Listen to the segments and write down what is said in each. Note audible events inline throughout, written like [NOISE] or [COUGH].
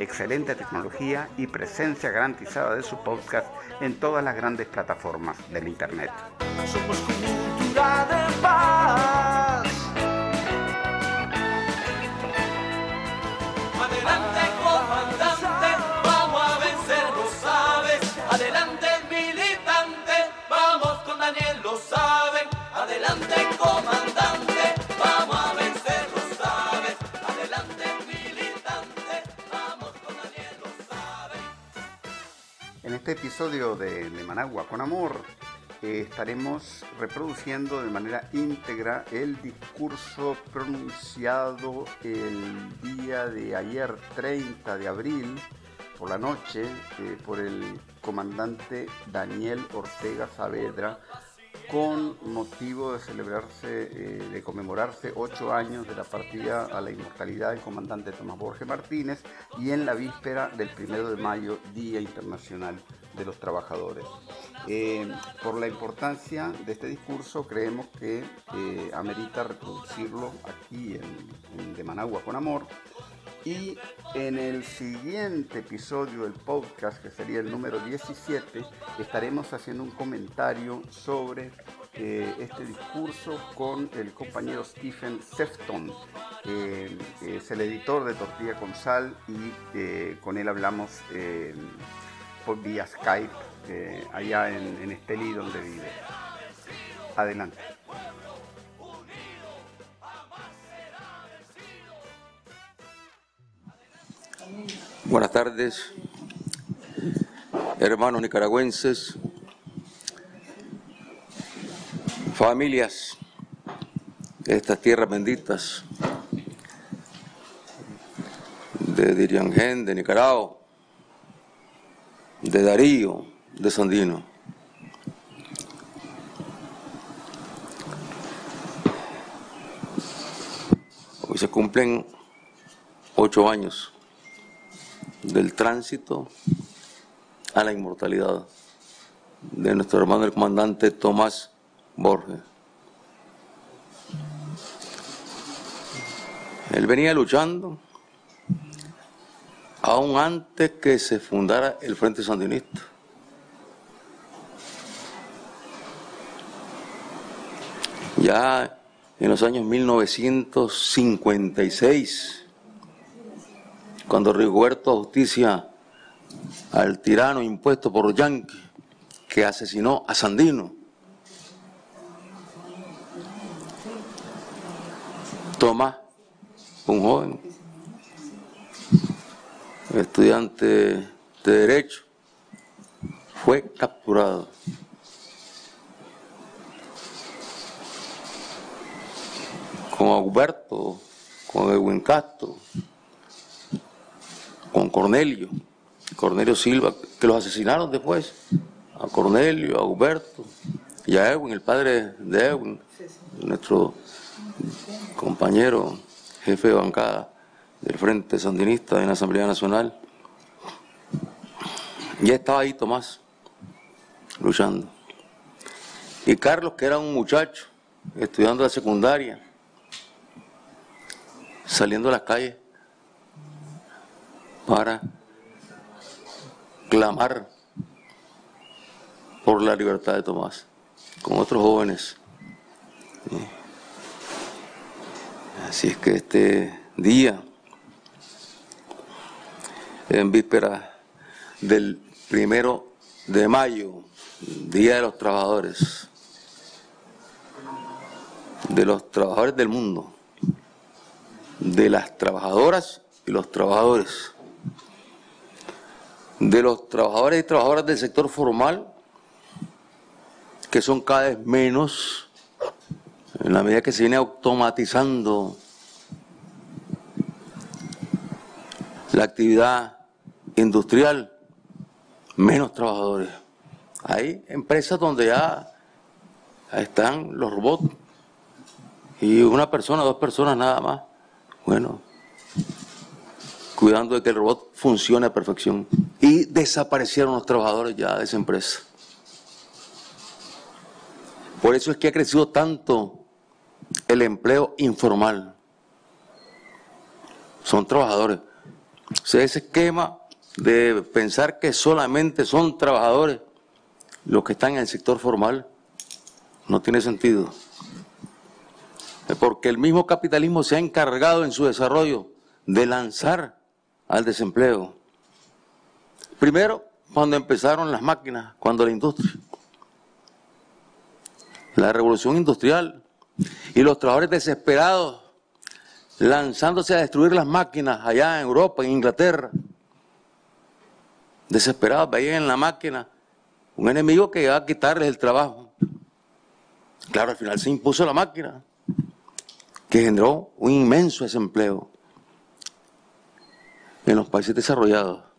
Excelente tecnología y presencia garantizada de su podcast en todas las grandes plataformas del internet. Somos cultura de paz. Adelante, comandante, vamos a vencer, lo sabes. Adelante, militante, vamos con Daniel, lo saben. Adelante, comandante, este episodio de, Managua con Amor eh, estaremos reproduciendo de manera íntegra el discurso pronunciado el día de ayer 30 de abril por la noche eh, por el comandante Daniel Ortega Saavedra con motivo de celebrarse, eh, de conmemorarse ocho años de la partida a la inmortalidad del comandante Tomás Borges Martínez y en la víspera del primero de mayo, Día Internacional de los Trabajadores. Eh, por la importancia de este discurso, creemos que eh, amerita reproducirlo aquí en, De Managua con Amor. Y en el siguiente episodio del podcast, que sería el número 17, estaremos haciendo un comentario sobre eh, este discurso con el compañero Stephen Sefton, que es el editor de Tortilla con Sal y eh, con él hablamos eh, por vía Skype eh, allá en, en Esteli donde vive. Adelante. Buenas tardes, hermanos nicaragüenses, familias de estas tierras benditas de Diriangén, de Nicaragua, de Darío, de Sandino. Hoy se cumplen ocho años del tránsito a la inmortalidad de nuestro hermano el comandante Tomás Borges. Él venía luchando aún antes que se fundara el Frente Sandinista. Ya en los años 1956, cuando Rigoberto Justicia al tirano impuesto por Yankee que asesinó a Sandino. Tomás, un joven, estudiante de Derecho, fue capturado. Con Augusto, con Edwin Castro, con Cornelio, Cornelio Silva, que los asesinaron después, a Cornelio, a Huberto y a Edwin, el padre de Edwin, nuestro compañero jefe de bancada del Frente Sandinista en la Asamblea Nacional. Ya estaba ahí Tomás, luchando. Y Carlos, que era un muchacho, estudiando la secundaria, saliendo a las calles para clamar por la libertad de Tomás, con otros jóvenes. Así es que este día, en víspera del primero de mayo, Día de los Trabajadores, de los trabajadores del mundo, de las trabajadoras y los trabajadores, de los trabajadores y trabajadoras del sector formal, que son cada vez menos en la medida que se viene automatizando la actividad industrial, menos trabajadores. Hay empresas donde ya están los robots y una persona, dos personas nada más. Bueno, cuidando de que el robot funcione a perfección. Y desaparecieron los trabajadores ya de esa empresa. Por eso es que ha crecido tanto el empleo informal. Son trabajadores. O sea, ese esquema de pensar que solamente son trabajadores los que están en el sector formal no tiene sentido. Porque el mismo capitalismo se ha encargado en su desarrollo de lanzar al desempleo. Primero, cuando empezaron las máquinas, cuando la industria, la revolución industrial y los trabajadores desesperados lanzándose a destruir las máquinas allá en Europa, en Inglaterra, desesperados, veían en la máquina un enemigo que iba a quitarles el trabajo. Claro, al final se impuso la máquina, que generó un inmenso desempleo en los países desarrollados.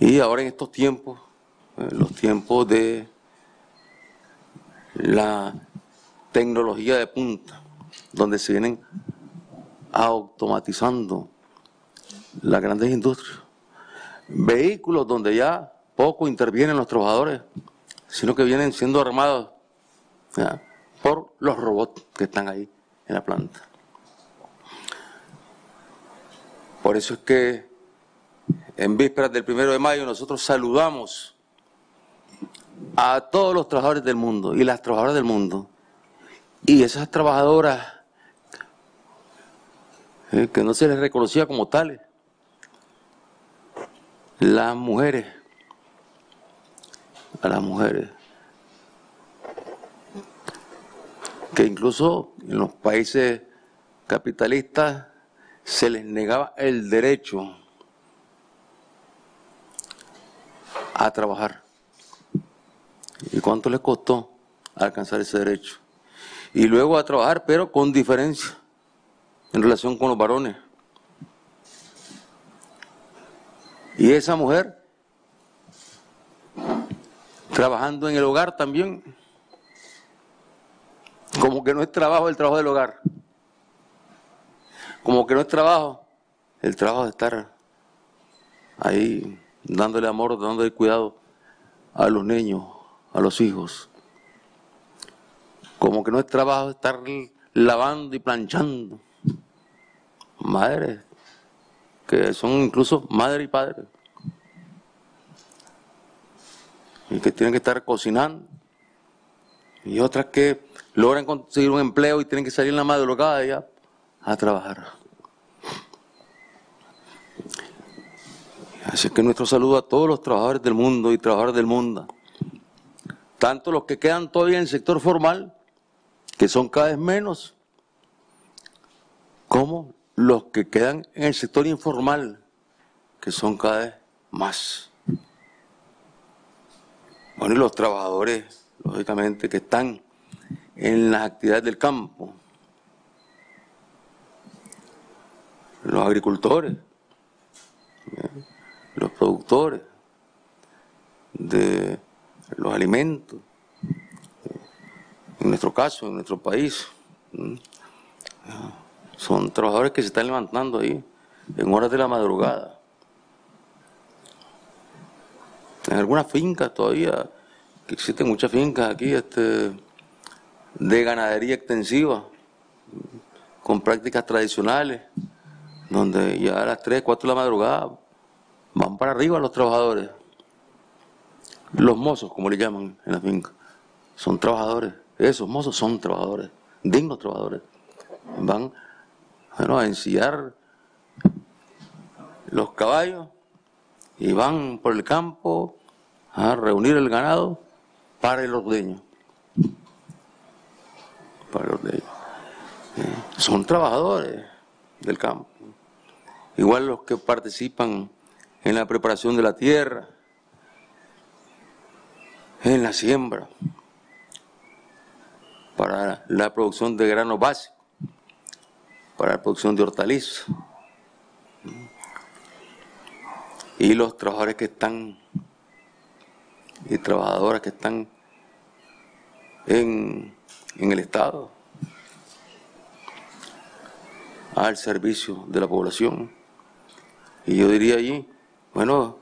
Y ahora en estos tiempos, eh, los tiempos de la tecnología de punta, donde se vienen automatizando las grandes industrias, vehículos donde ya poco intervienen los trabajadores, sino que vienen siendo armados por los robots que están ahí en la planta. Por eso es que en vísperas del primero de mayo nosotros saludamos a todos los trabajadores del mundo y las trabajadoras del mundo. Y esas trabajadoras eh, que no se les reconocía como tales, las mujeres, a las mujeres, que incluso en los países capitalistas se les negaba el derecho a trabajar. ¿Y cuánto les costó alcanzar ese derecho? Y luego a trabajar, pero con diferencia en relación con los varones. Y esa mujer, trabajando en el hogar también, como que no es trabajo el trabajo del hogar como que no es trabajo, el trabajo de estar ahí dándole amor, dándole cuidado a los niños, a los hijos. Como que no es trabajo estar lavando y planchando. Madres, que son incluso madre y padre. Y que tienen que estar cocinando. Y otras que logran conseguir un empleo y tienen que salir en la madrugada ya a trabajar. Así que nuestro saludo a todos los trabajadores del mundo y trabajadoras del mundo, tanto los que quedan todavía en el sector formal, que son cada vez menos, como los que quedan en el sector informal, que son cada vez más. Bueno, y los trabajadores, lógicamente, que están en las actividades del campo, los agricultores, los productores de los alimentos, en nuestro caso, en nuestro país. Son trabajadores que se están levantando ahí en horas de la madrugada. En algunas fincas todavía, que existen muchas fincas aquí este, de ganadería extensiva, con prácticas tradicionales donde ya a las 3, 4 de la madrugada para arriba los trabajadores. Los mozos, como le llaman en la finca, son trabajadores. Esos mozos son trabajadores, dignos trabajadores. Van bueno, a ensillar los caballos y van por el campo a reunir el ganado para el ordeño. Para el ordeño. Eh, son trabajadores del campo igual los que participan en la preparación de la tierra, en la siembra, para la producción de grano básico, para la producción de hortalizas. y los trabajadores que están y trabajadoras que están en, en el Estado al servicio de la población. Y yo diría allí, bueno,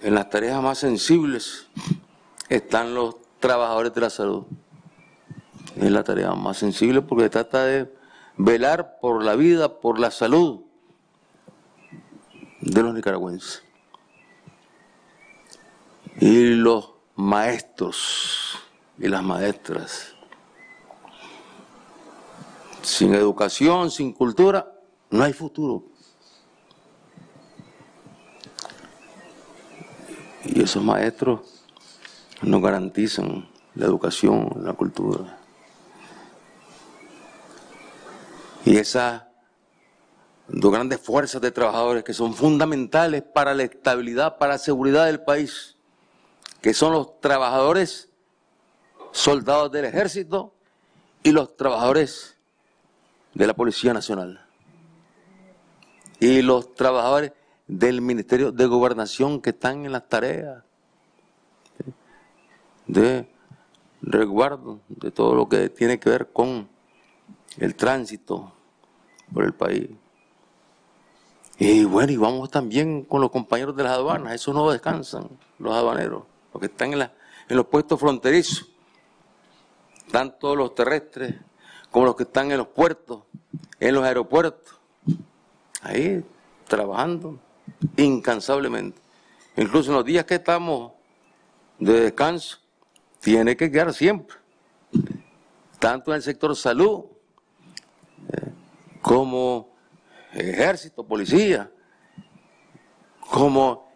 en las tareas más sensibles están los trabajadores de la salud. Es la tarea más sensible porque trata de velar por la vida, por la salud de los nicaragüenses. Y los maestros y las maestras. Sin educación, sin cultura, no hay futuro. Y esos maestros nos garantizan la educación, la cultura. Y esas dos grandes fuerzas de trabajadores que son fundamentales para la estabilidad, para la seguridad del país, que son los trabajadores soldados del ejército y los trabajadores de la Policía Nacional. Y los trabajadores del Ministerio de Gobernación que están en las tareas de resguardo de todo lo que tiene que ver con el tránsito por el país. Y bueno, y vamos también con los compañeros de las aduanas, esos no descansan, los aduaneros, los que están en, la, en los puestos fronterizos, tanto los terrestres como los que están en los puertos, en los aeropuertos, ahí trabajando incansablemente. Incluso en los días que estamos de descanso, tiene que quedar siempre, tanto en el sector salud eh, como ejército, policía, como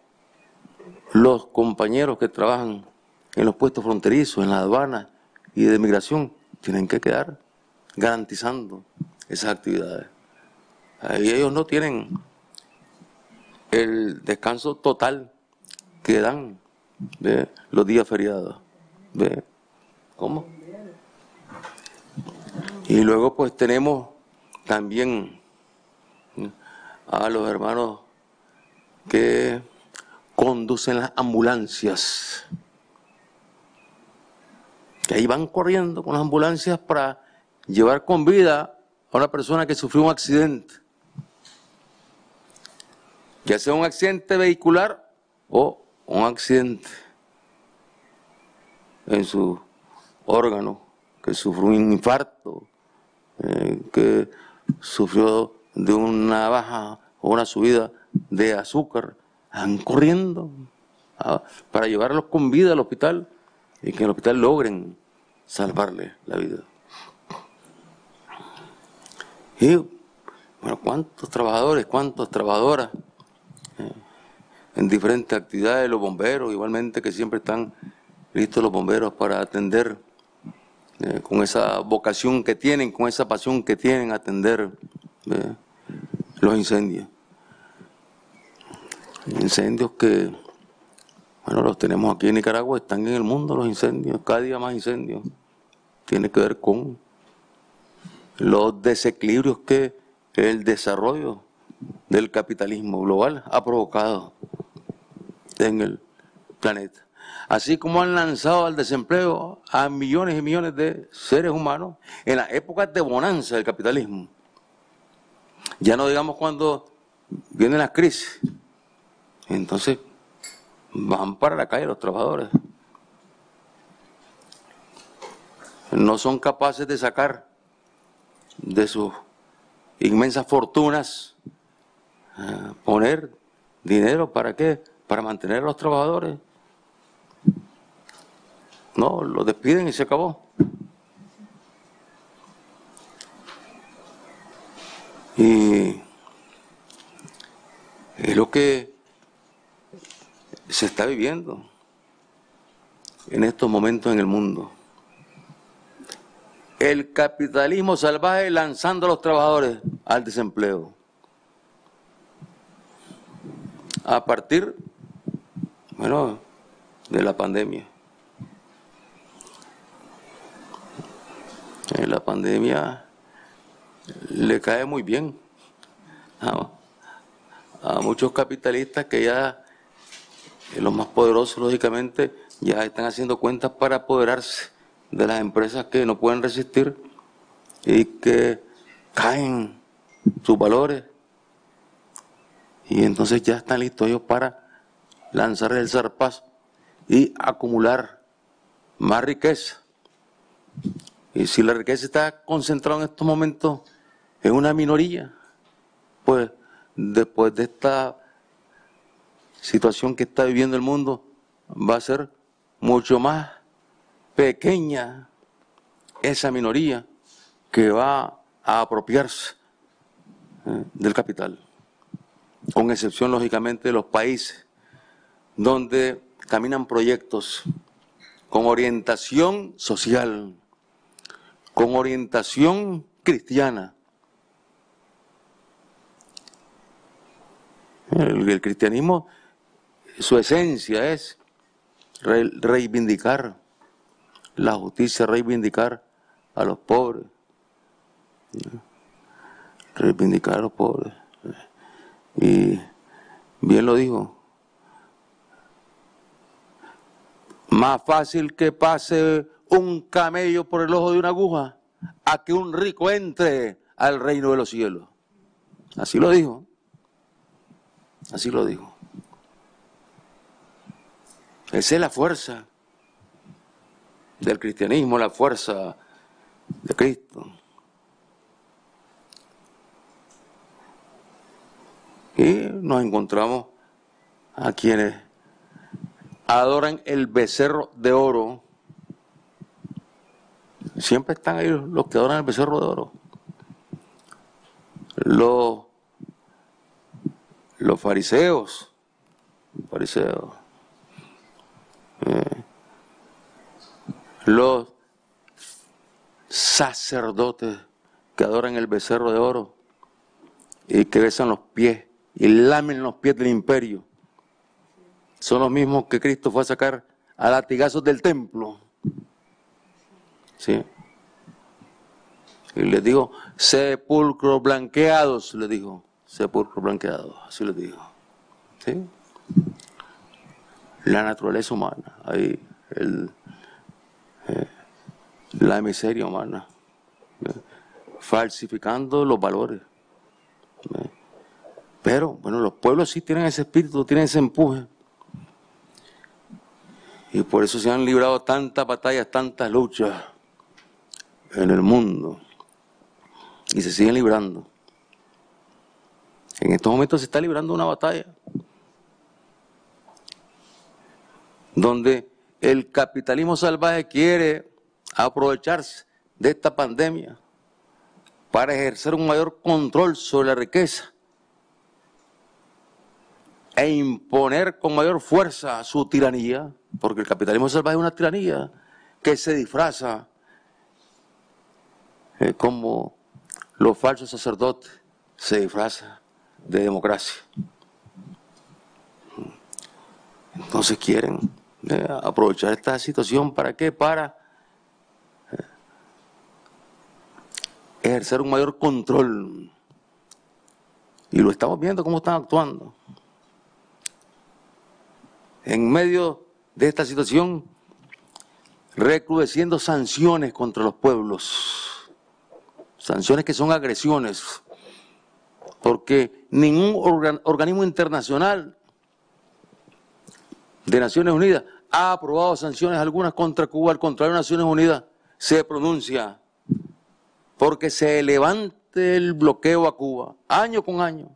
los compañeros que trabajan en los puestos fronterizos, en la aduana y de migración, tienen que quedar garantizando esas actividades. Ahí ellos no tienen el descanso total que dan los días feriados. ¿Ve? ¿Cómo? Y luego pues tenemos también a los hermanos que conducen las ambulancias, que ahí van corriendo con las ambulancias para llevar con vida a una persona que sufrió un accidente, ya sea un accidente vehicular o un accidente en su órgano, que sufrió un infarto, eh, que sufrió de una baja o una subida de azúcar, van corriendo para llevarlos con vida al hospital y que en el hospital logren salvarle la vida. Y, bueno, ¿cuántos trabajadores, cuántas trabajadoras en diferentes actividades, los bomberos igualmente que siempre están listos los bomberos para atender eh, con esa vocación que tienen, con esa pasión que tienen, atender eh, los incendios. Incendios que, bueno, los tenemos aquí en Nicaragua, están en el mundo los incendios, cada día más incendios. Tiene que ver con los desequilibrios que el desarrollo del capitalismo global ha provocado en el planeta así como han lanzado al desempleo a millones y millones de seres humanos en las épocas de bonanza del capitalismo. Ya no digamos cuando vienen las crisis. Entonces van para la calle los trabajadores. No son capaces de sacar de sus inmensas fortunas, poner dinero para qué? Para mantener a los trabajadores. No, lo despiden y se acabó. Y es lo que se está viviendo en estos momentos en el mundo. El capitalismo salvaje lanzando a los trabajadores al desempleo. A partir, bueno, de la pandemia. la pandemia le cae muy bien a, muchos capitalistas que ya eh, los más poderosos, lógicamente, ya están haciendo cuentas para apoderarse de las empresas que no pueden resistir y que caen sus valores. Y entonces ya están listos ellos para lanzar el zarpazo y acumular más riqueza. Y si la riqueza está concentrada en estos momentos en una minoría, pues después de esta situación que está viviendo el mundo, va a ser mucho más pequeña esa minoría que va a apropiarse eh, del capital, con excepción lógicamente de los países donde caminan proyectos con orientación social, con orientación cristiana. El, cristianismo, su esencia es reivindicar la justicia, reivindicar a los pobres, reivindicar a los pobres. Y bien lo dijo, más fácil que pase un camello por el ojo de una aguja a que un rico entre al reino de los cielos. Así lo dijo. Así lo dijo. Esa es la fuerza del cristianismo, la fuerza de Cristo. Y nos encontramos a quienes adoran el becerro de oro. Siempre están ahí los que adoran el becerro de oro. Los, los fariseos, fariseos, eh, los sacerdotes que adoran el becerro de oro y que besan los pies y lamen los pies del imperio son los mismos que Cristo fue a sacar a latigazos del templo. Sí. Y les digo, sepulcros blanqueados, le dijo, sepulcros blanqueados, así les dijo. ¿Sí? La naturaleza humana, ahí, el, eh, la miseria humana, eh, falsificando los valores. Eh. Pero, bueno, los pueblos sí tienen ese espíritu, tienen ese empuje. Y por eso se han librado tantas batallas, tantas luchas en el mundo. Y se siguen librando. En estos momentos se está librando una batalla donde el capitalismo salvaje quiere aprovecharse de esta pandemia para ejercer un mayor control sobre la riqueza e imponer con mayor fuerza su tiranía porque el capitalismo salvaje es una tiranía que se disfraza eh, como los falsos sacerdotes se disfrazan de democracia. Entonces quieren eh, aprovechar esta situación para qué? Para eh, ejercer un mayor control. Y lo estamos viendo cómo están actuando. En medio de esta situación, recrudeciendo sanciones contra los pueblos, sanciones que son agresiones, porque ningún organismo internacional de Naciones Unidas ha aprobado sanciones algunas contra Cuba, al contrario, Naciones Unidas se pronuncia porque se levante el bloqueo a Cuba, año con año.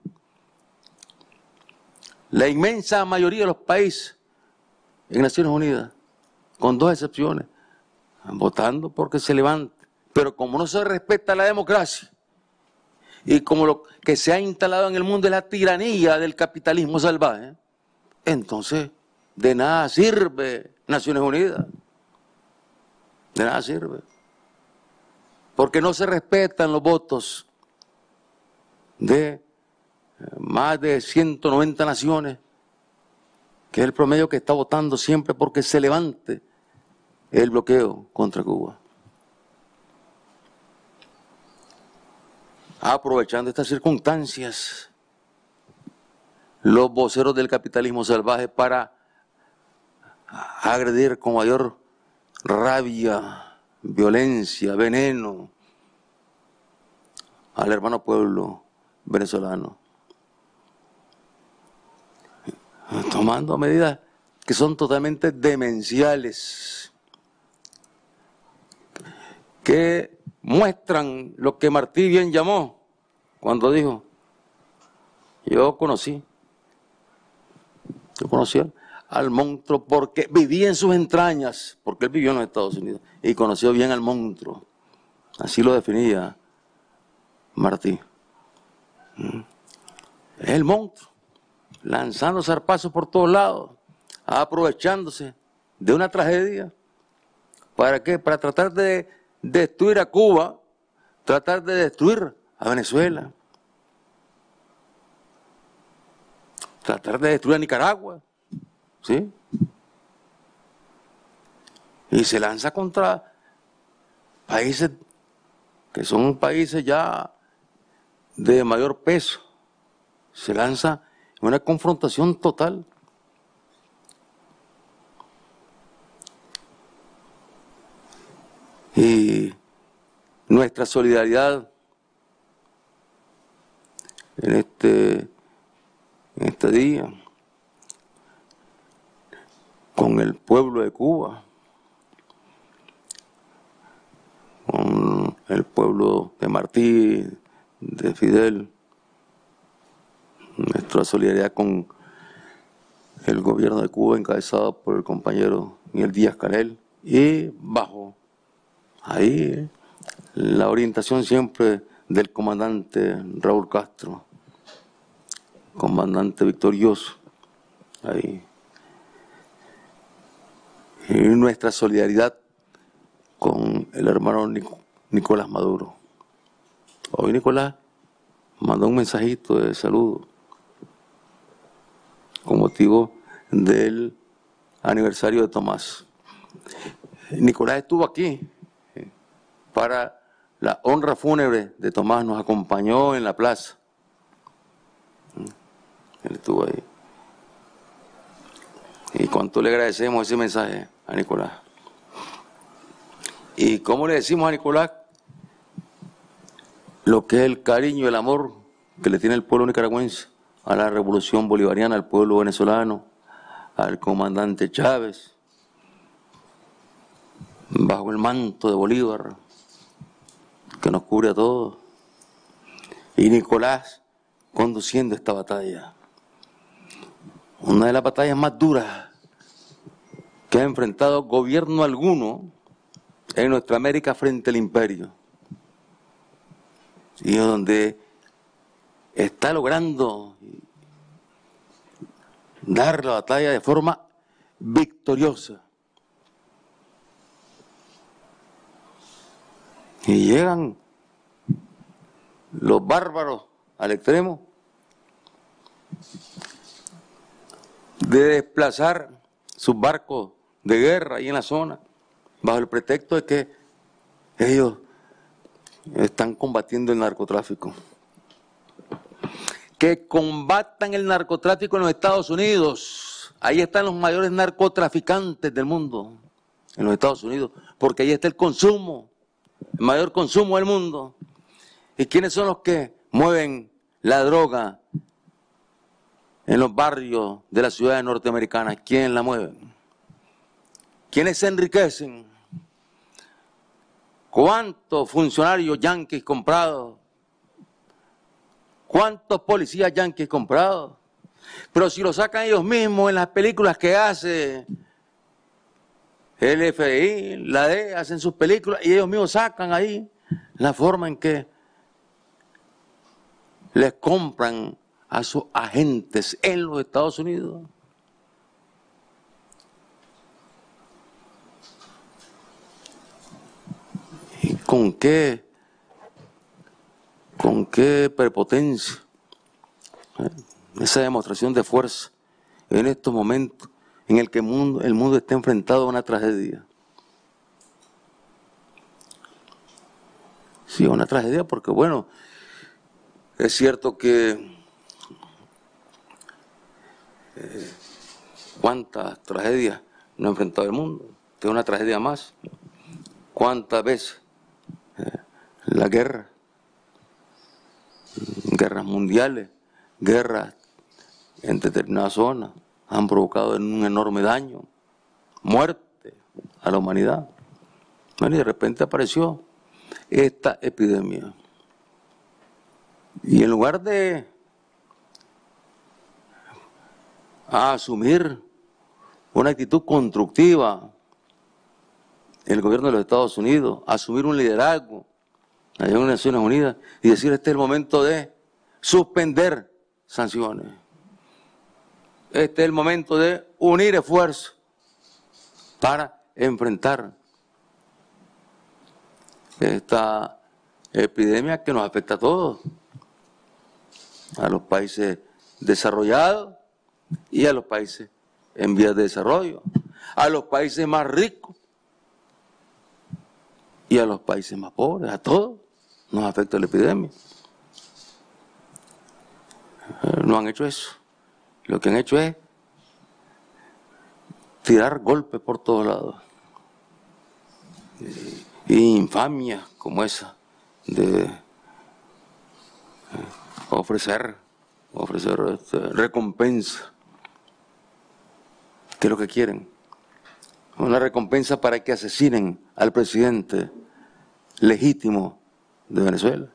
La inmensa mayoría de los países en Naciones Unidas, con dos excepciones, votando porque se levante. Pero como no se respeta la democracia y como lo que se ha instalado en el mundo es la tiranía del capitalismo salvaje, entonces de nada sirve Naciones Unidas. De nada sirve. Porque no se respetan los votos de más de 190 naciones que es el promedio que está votando siempre porque se levante el bloqueo contra Cuba. Aprovechando estas circunstancias, los voceros del capitalismo salvaje para agredir con mayor rabia, violencia, veneno al hermano pueblo venezolano. Tomando medidas que son totalmente demenciales, que muestran lo que Martí bien llamó cuando dijo, yo conocí, yo conocí al monstruo porque vivía en sus entrañas, porque él vivió en los Estados Unidos y conoció bien al monstruo. Así lo definía Martí. Mm. Es el monstruo, lanzando zarpazos por todos lados, aprovechándose de una tragedia. ¿Para qué? Para tratar de destruir a Cuba, tratar de destruir a Venezuela, tratar de destruir a Nicaragua, ¿sí? Y se lanza contra países que son países ya de mayor peso. Se lanza una confrontación total. Y nuestra solidaridad en este, en este día con el pueblo de Cuba, con el pueblo de Martí, de Fidel, nuestra solidaridad con el gobierno de Cuba encabezado por el compañero Miguel Díaz Canel y bajo ahí la orientación siempre del comandante Raúl Castro, comandante victorioso, ahí. Y nuestra solidaridad con el hermano Nicolás Maduro. Hoy Nicolás mandó un mensajito de saludo con motivo del aniversario de Tomás. Nicolás estuvo aquí para la honra fúnebre de Tomás, nos acompañó en la plaza. Él estuvo ahí. Y cuánto le agradecemos ese mensaje a Nicolás. ¿Y cómo le decimos a Nicolás lo que es el cariño, el amor que le tiene el pueblo nicaragüense a la revolución bolivariana, al pueblo venezolano, al comandante Chávez, bajo el manto de Bolívar, que nos cubre a todos, y Nicolás conduciendo esta batalla. Una de las batallas más duras que ha enfrentado gobierno alguno en nuestra América frente al imperio y donde está logrando dar la batalla de forma victoriosa. Y llegan los bárbaros al extremo de desplazar sus barcos de guerra ahí en la zona, bajo el pretexto de que ellos están combatiendo el narcotráfico. Que combatan el narcotráfico en los Estados Unidos. Ahí están los mayores narcotraficantes del mundo, en los Estados Unidos, porque ahí está el consumo, el mayor consumo del mundo. ¿Y quiénes son los que mueven la droga en los barrios de las ciudades norteamericanas? ¿Quién la mueve? ¿Quiénes se enriquecen? ¿Cuántos funcionarios yanquis comprados? ¿Cuántos policías yanquis comprados? Pero si lo sacan ellos mismos en las películas que hace el FBI, la D, hacen sus películas y ellos mismos sacan ahí la forma en que les compran a sus agentes en los Estados Unidos. con qué, con qué prepotencia, ¿eh? esa demostración de fuerza en estos momentos en el que el mundo, está enfrentado a una tragedia. Sí, una tragedia porque, bueno, es cierto que eh, cuántas tragedias no ha enfrentado el mundo. Es una tragedia más. ¿Cuántas veces eh, la guerra, guerras mundiales, guerras en determinadas zonas, han provocado un enorme daño, muerte a la humanidad? Bueno, y de repente apareció esta epidemia. Y en lugar de asumir una actitud constructiva, el gobierno de los Estados Unidos, asumir un liderazgo allá en Naciones Unidas y decir este es el momento de suspender sanciones. Este es el momento de unir esfuerzos para enfrentar esta epidemia que nos afecta a todos, a los países desarrollados y a los países en vías de desarrollo, a los países más ricos y a los países más pobres, a todos nos afecta la epidemia. Eh, no han hecho eso. Lo que han hecho es tirar golpes por todos lados. Y infamia como esa de eh, ofrecer, ofrecer este, recompensa. ¿Qué es lo que quieren? Una recompensa para que asesinen al presidente legítimo de Venezuela.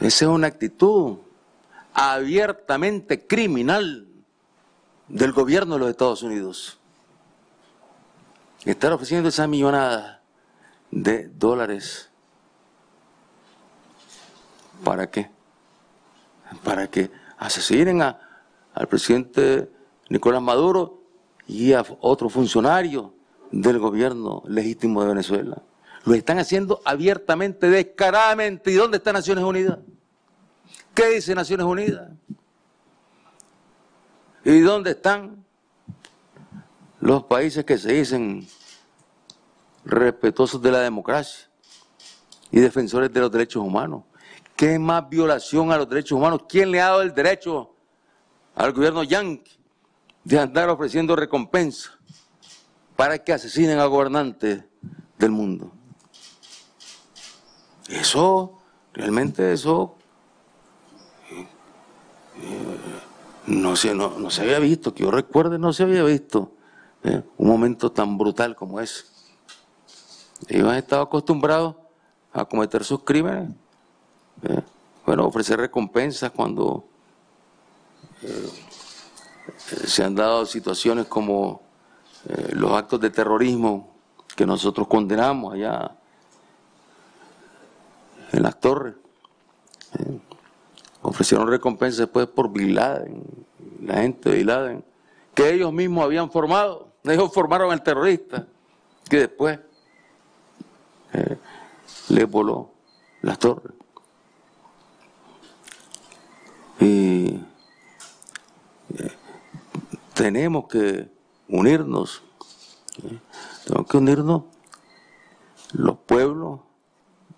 Esa es una actitud abiertamente criminal del gobierno de los Estados Unidos. Estar ofreciendo esa millonada de dólares. ¿Para qué? Para que asesinen a, al presidente Nicolás Maduro y a otro funcionario del gobierno legítimo de Venezuela. Lo están haciendo abiertamente, descaradamente. ¿Y dónde está Naciones Unidas? ¿Qué dice Naciones Unidas? ¿Y dónde están los países que se dicen respetuosos de la democracia y defensores de los derechos humanos? ¿Qué más violación a los derechos humanos? ¿Quién le ha dado el derecho al gobierno yanqui de andar ofreciendo recompensa para que asesinen a gobernantes del mundo. Eso, realmente eso, eh, no, se, no, se había visto, que yo recuerde, no se había visto eh, un momento tan brutal como ese. Ellos han estado acostumbrados a cometer sus crímenes, eh, bueno, ofrecer recompensas cuando se han dado situaciones como eh, los actos de terrorismo que nosotros condenamos allá en las torres. Eh, ofrecieron recompensas después por Bin Laden, la gente de Bin Laden, que ellos mismos habían formado. Ellos formaron al terrorista, que después eh, le voló las torres. Y tenemos que unirnos, tenemos que unirnos los pueblos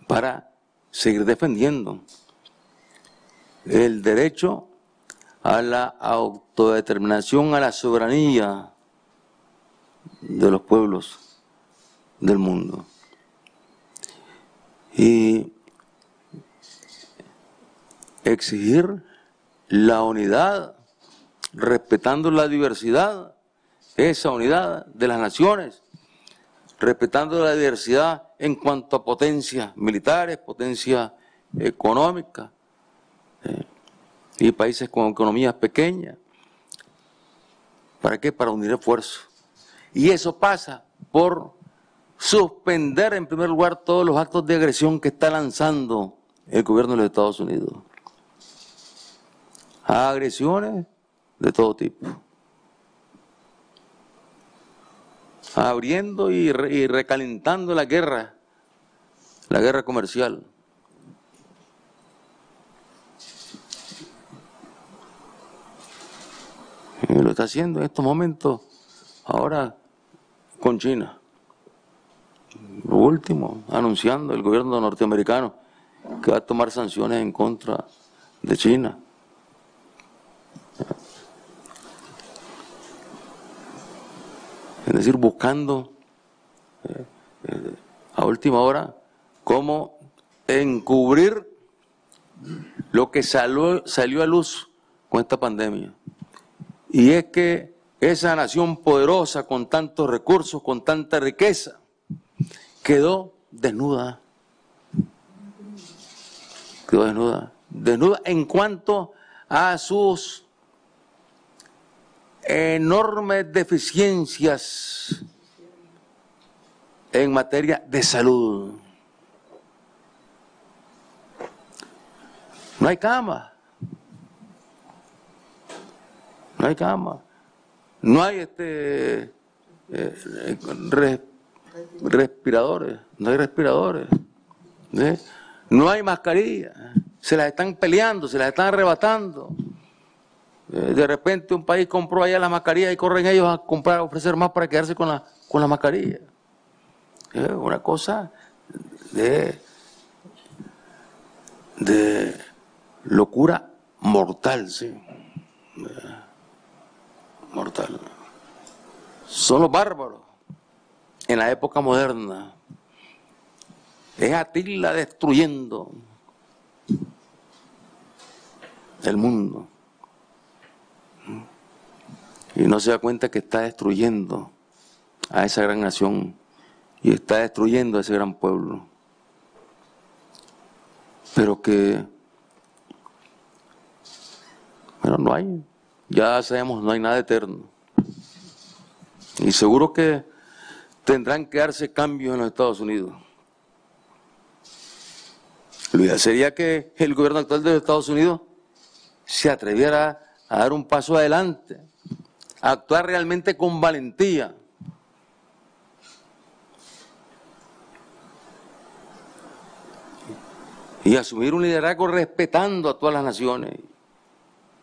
para seguir defendiendo el derecho a la autodeterminación, a la soberanía de los pueblos del mundo. Y exigir la unidad respetando la diversidad, esa unidad de las naciones, respetando la diversidad en cuanto a potencias militares, potencias económicas eh, y países con economías pequeñas. ¿Para qué? Para unir esfuerzos. Y eso pasa por suspender en primer lugar todos los actos de agresión que está lanzando el gobierno de los Estados Unidos. Agresiones de todo tipo. Abriendo y, recalentando la guerra, la guerra comercial. Y lo está haciendo en estos momentos, ahora con China. Lo último, anunciando el gobierno norteamericano que va a tomar sanciones en contra de China. Es decir, buscando eh, eh, a última hora cómo encubrir lo que salió, salió a luz con esta pandemia. Y es que esa nación poderosa, con tantos recursos, con tanta riqueza, quedó desnuda. Quedó desnuda. Desnuda en cuanto a sus enormes deficiencias en materia de salud. No hay cama. No hay cama. No hay este eh, respiradores. No hay respiradores. No hay mascarilla. Se las están peleando, se las están arrebatando. Eh, de repente un país compró allá la mascarilla y corren ellos a comprar, a ofrecer más para quedarse con la, con la mascarilla. Es una cosa de, de locura mortal, sí. Mortal. Son los bárbaros en la época moderna. Es Atila destruyendo el mundo. Y no se da cuenta que está destruyendo a esa gran nación y está destruyendo a ese gran pueblo. Pero que, bueno, no hay, ya sabemos, no hay nada eterno. Y seguro que tendrán que darse cambios en los Estados Unidos. Lo ideal sería que el gobierno actual de los Estados Unidos se atreviera a dar un paso adelante, actuar realmente con valentía. Y asumir un liderazgo respetando a todas las naciones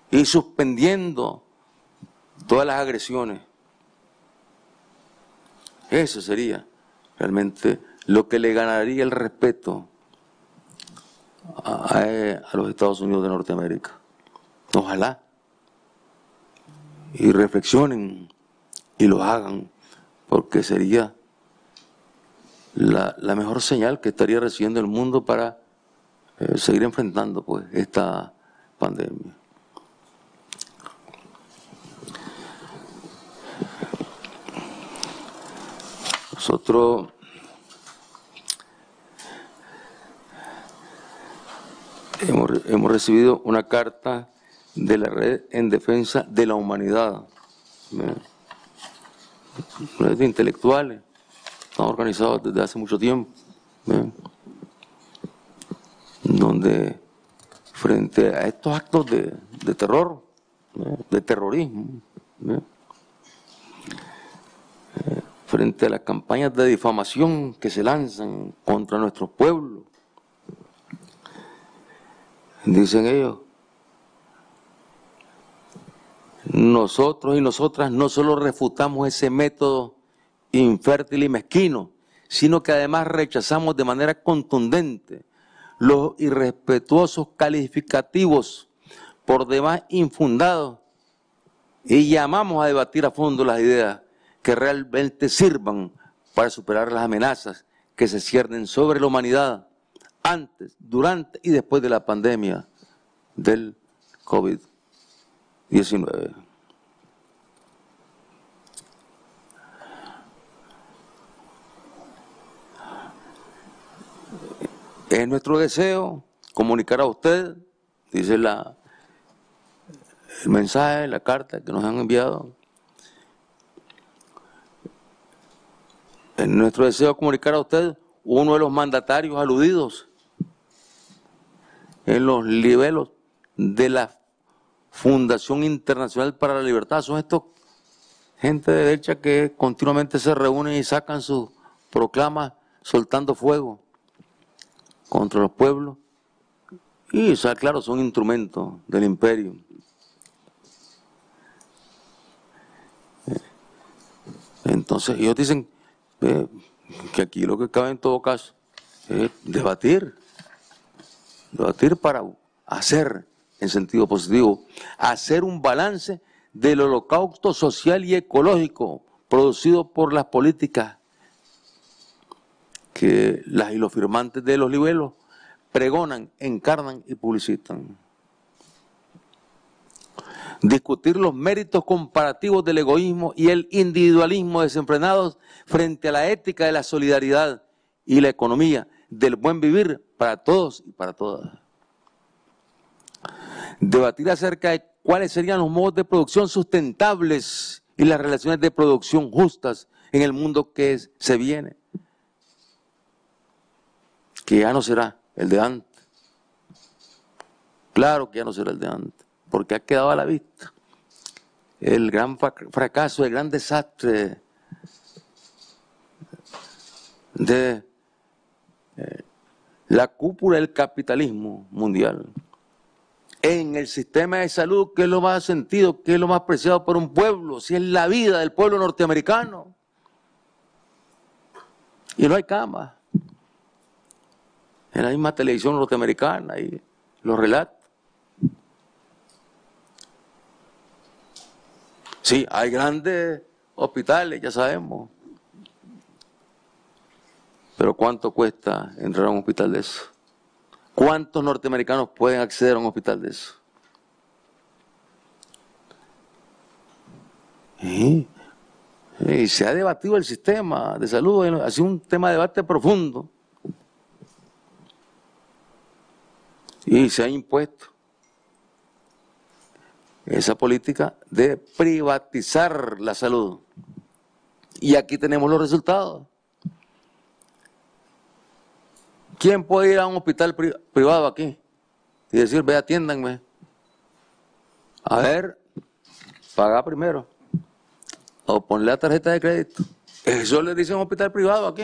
y suspendiendo todas las agresiones. Eso sería realmente lo que le ganaría el respeto a, los Estados Unidos de Norteamérica. Ojalá. Y reflexionen y lo hagan, porque sería la, mejor señal que estaría recibiendo el mundo para eh, seguir enfrentando pues esta pandemia. Nosotros hemos, recibido una carta de la red en defensa de la humanidad. Red de intelectuales, están organizados desde hace mucho tiempo, donde frente a estos actos de, terror, de terrorismo, frente a las campañas de difamación que se lanzan contra nuestro pueblo. Dicen ellos, nosotros y nosotras no solo refutamos ese método infértil y mezquino, sino que además rechazamos de manera contundente los irrespetuosos calificativos por demás infundados y llamamos a debatir a fondo las ideas que realmente sirvan para superar las amenazas que se ciernen sobre la humanidad antes, durante y después de la pandemia del COVID-19. Es nuestro deseo comunicar a usted, dice la, el mensaje, la carta que nos han enviado, En nuestro deseo comunicar a usted uno de los mandatarios aludidos en los niveles de la Fundación Internacional para la Libertad. Son estos gente de derecha que continuamente se reúnen y sacan sus proclamas soltando fuego contra los pueblos. Y, o claro, son instrumentos del imperio. Entonces, ellos dicen, que aquí lo que cabe en todo caso es debatir, debatir para hacer en sentido positivo, hacer un balance del holocausto social y ecológico producido por las políticas que las y los firmantes de los libelos pregonan, encarnan y publicitan. Discutir los méritos comparativos del egoísmo y el individualismo desenfrenados frente a la ética de la solidaridad y la economía del buen vivir para todos y para todas. Debatir acerca de cuáles serían los modos de producción sustentables y las relaciones de producción justas en el mundo que se viene, que ya no será el de antes. Claro que ya no será el de antes, porque ha quedado a la vista el gran fracaso, el gran desastre de eh, la cúpula del capitalismo mundial en el sistema de salud, que es lo más sentido, que es lo más preciado por un pueblo, si es la vida del pueblo norteamericano. Y no hay cama. En la misma televisión norteamericana y los relatos. Sí, hay grandes hospitales, ya sabemos. Pero ¿cuánto cuesta entrar a un hospital de eso? ¿Cuántos norteamericanos pueden acceder a un hospital de eso? Y, se ha debatido el sistema de salud, ha sido un tema de debate profundo. Y se ha impuesto esa política de privatizar la salud. Y aquí tenemos los resultados. ¿Quién puede ir a un hospital privado aquí y decir, ve, atiéndanme? A ver, paga primero. O ponle la tarjeta de crédito. Eso le dice un hospital privado aquí.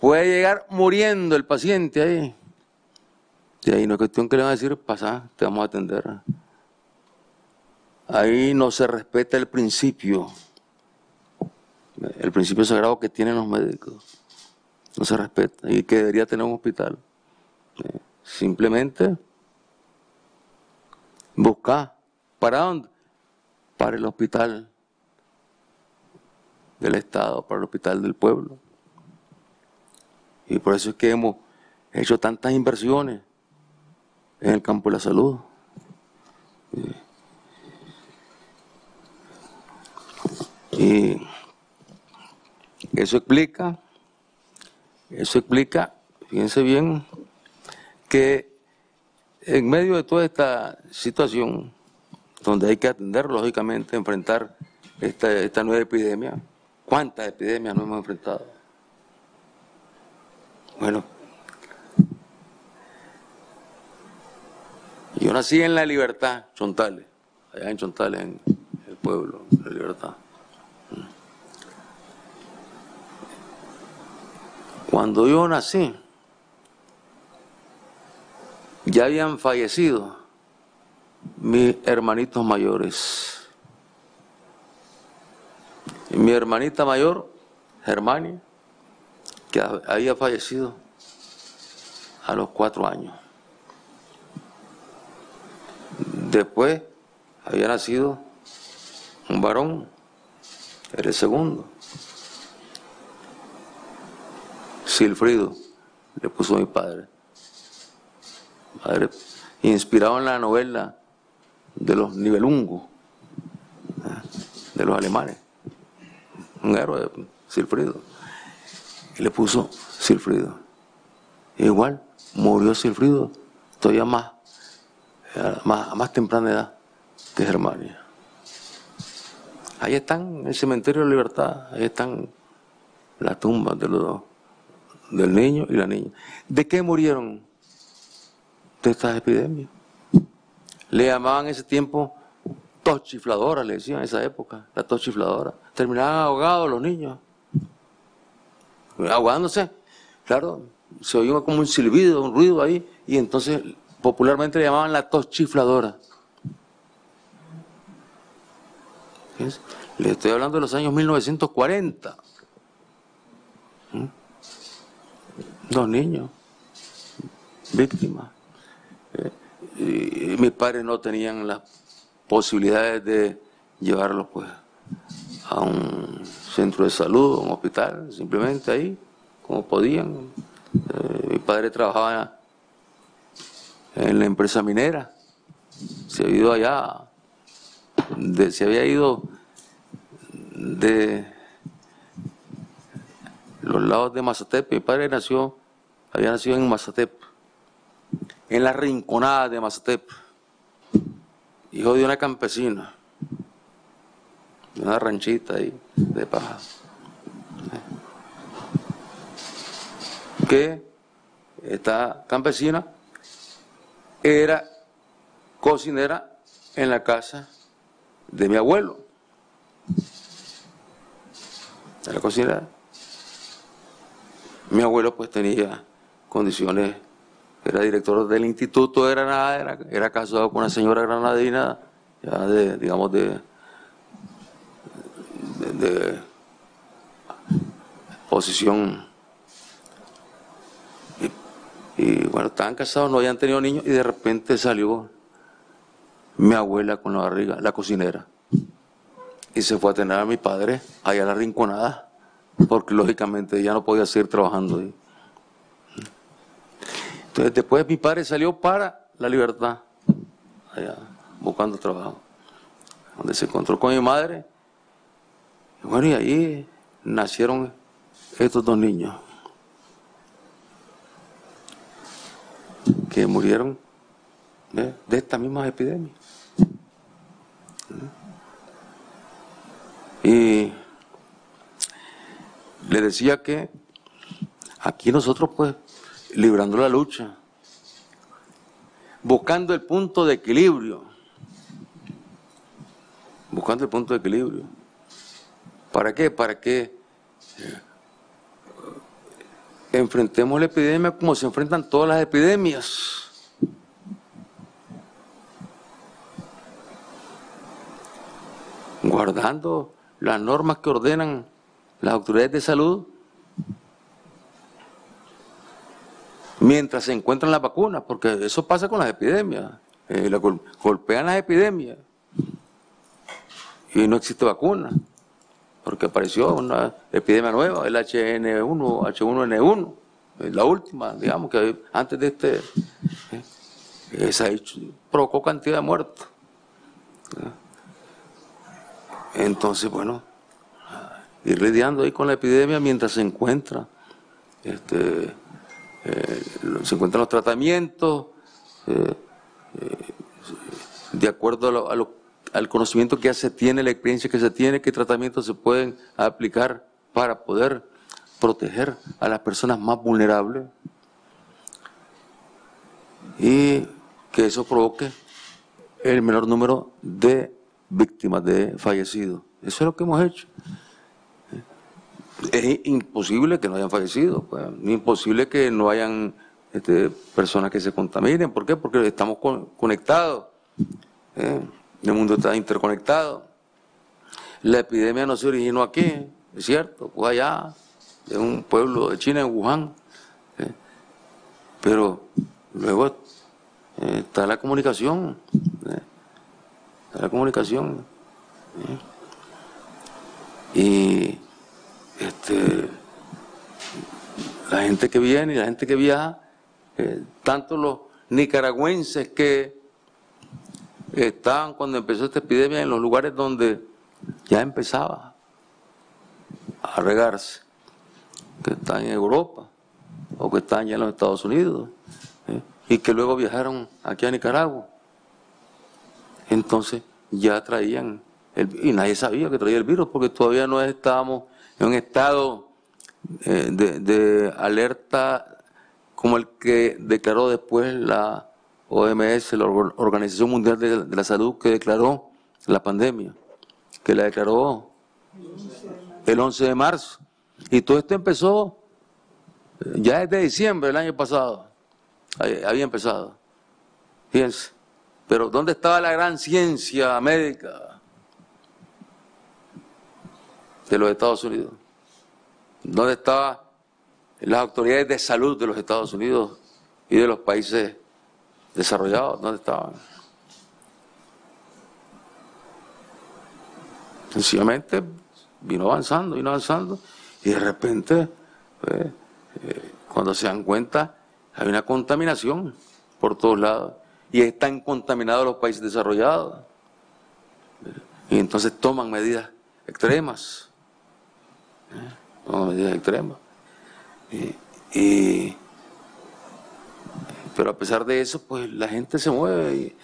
Puede llegar muriendo el paciente ahí. Y ahí no es cuestión que le van a decir, pasa, te vamos a atender. Ahí no se respeta el principio, el principio sagrado que tienen los médicos no se respeta y que debería tener un hospital. Eh, simplemente buscar. ¿Para dónde? Para el hospital del Estado, para el hospital del pueblo. Y por eso es que hemos hecho tantas inversiones en el campo de la salud. Eh, y eso explica eso explica, fíjense bien, que en medio de toda esta situación, donde hay que atender, lógicamente, enfrentar esta, esta nueva epidemia, ¿cuántas epidemias no hemos enfrentado? Bueno, yo nací en La Libertad, Chontales, allá en Chontales, en el pueblo, La Libertad. Cuando yo nací, ya habían fallecido mis hermanitos mayores. Y mi hermanita mayor, Germania, que había fallecido a los cuatro años. Después había nacido un varón, era el segundo. Silfrido, le puso mi padre. Padre, inspirado en la novela de los nivelungos, de los alemanes. Un héroe, Silfrido. Y le puso Silfrido. igual, murió Silfrido, todavía más, más, a más temprana edad que Germania. Ahí están, en el cementerio de libertad, ahí están las tumbas de los dos del niño y la niña. ¿De qué murieron? De estas epidemias. Le llamaban ese tiempo tos chifladora, le decían en esa época, la tos chifladora. Terminaban ahogados los niños. Ahogándose. Claro, se oía como un silbido, un ruido ahí, y entonces popularmente le llamaban la tos chifladora. Le estoy hablando de los años 1940 dos niños víctimas. Eh, y, mis padres no tenían las posibilidades de llevarlos pues a un centro de salud, a un hospital, simplemente ahí, como podían. Eh, mi padre trabajaba en la empresa minera, se había ido allá, se había ido de los lados de Mazatep. Mi padre nació, había nacido en Mazatep, en la rinconada de Mazatep, hijo de una campesina, de una ranchita ahí de paja. Que esta campesina era cocinera en la casa de mi abuelo. Era cocinera mi abuelo pues tenía condiciones, era director del Instituto de Granada, era, casado con una señora granadina, ya de, digamos, de, de, posición. Y, y, bueno, estaban casados, no habían tenido niños y de repente salió mi abuela con la barriga, la cocinera, y se fue a tener a mi padre allá a la rinconada porque lógicamente ya no podía seguir trabajando ahí. Entonces después mi padre salió para la libertad, allá, buscando trabajo, donde se encontró con mi madre. Bueno, y ahí nacieron estos dos niños que murieron de, de esta misma epidemia. Y le decía que aquí nosotros pues librando la lucha, buscando el punto de equilibrio, buscando el punto de equilibrio. ¿Para qué? Para que eh, enfrentemos la epidemia como se enfrentan todas las epidemias. Guardando las normas que ordenan las autoridades de salud, mientras se encuentran las vacunas, porque eso pasa con las epidemias, eh, golpean las epidemias y no existe vacuna, porque apareció una epidemia nueva, el HN1, H1N1, la última, digamos, que antes de este, eh, provocó cantidad de muertos. Entonces, bueno, ir lidiando ahí con la epidemia mientras se encuentra, este, eh, se encuentran los tratamientos, eh, eh, de acuerdo al conocimiento que ya se tiene, la experiencia que se tiene, qué tratamientos se pueden aplicar para poder proteger a las personas más vulnerables y que eso provoque el menor número de víctimas de fallecidos. Eso es lo que hemos hecho es imposible que no hayan fallecido, pues, imposible que no hayan este, personas que se contaminen. ¿Por qué? Porque estamos conectados, ¿eh? el mundo está interconectado. La epidemia no se originó aquí, es cierto, fue allá, en un pueblo de China, en Wuhan. ¿eh? Pero luego eh, está la comunicación, está la comunicación. Y este, la gente que viene y la gente que viaja, eh, tanto los nicaragüenses que estaban cuando empezó esta epidemia en los lugares donde ya empezaba a regarse, que están en Europa o que están ya en los Estados Unidos eh, y que luego viajaron aquí a Nicaragua. Entonces ya traían, el, y nadie sabía que traía el virus porque todavía no estábamos en un estado eh, de, alerta como el que declaró después la OMS, la Organización Mundial de, la Salud, que declaró la pandemia, que la declaró el 11 de marzo. Y todo esto empezó eh, ya desde diciembre del año pasado. Había empezado. Fíjense. Pero ¿dónde estaba la gran ciencia médica? De los Estados Unidos? ¿Dónde estaban las autoridades de salud de los Estados Unidos y de los países desarrollados? ¿Dónde estaban? Sencillamente vino avanzando, vino avanzando, y de repente, pues, eh, cuando se dan cuenta, hay una contaminación por todos lados, y están contaminados los países desarrollados. Y entonces toman medidas extremas, toman medidas extremas. Y, pero a pesar de eso, pues la gente se mueve.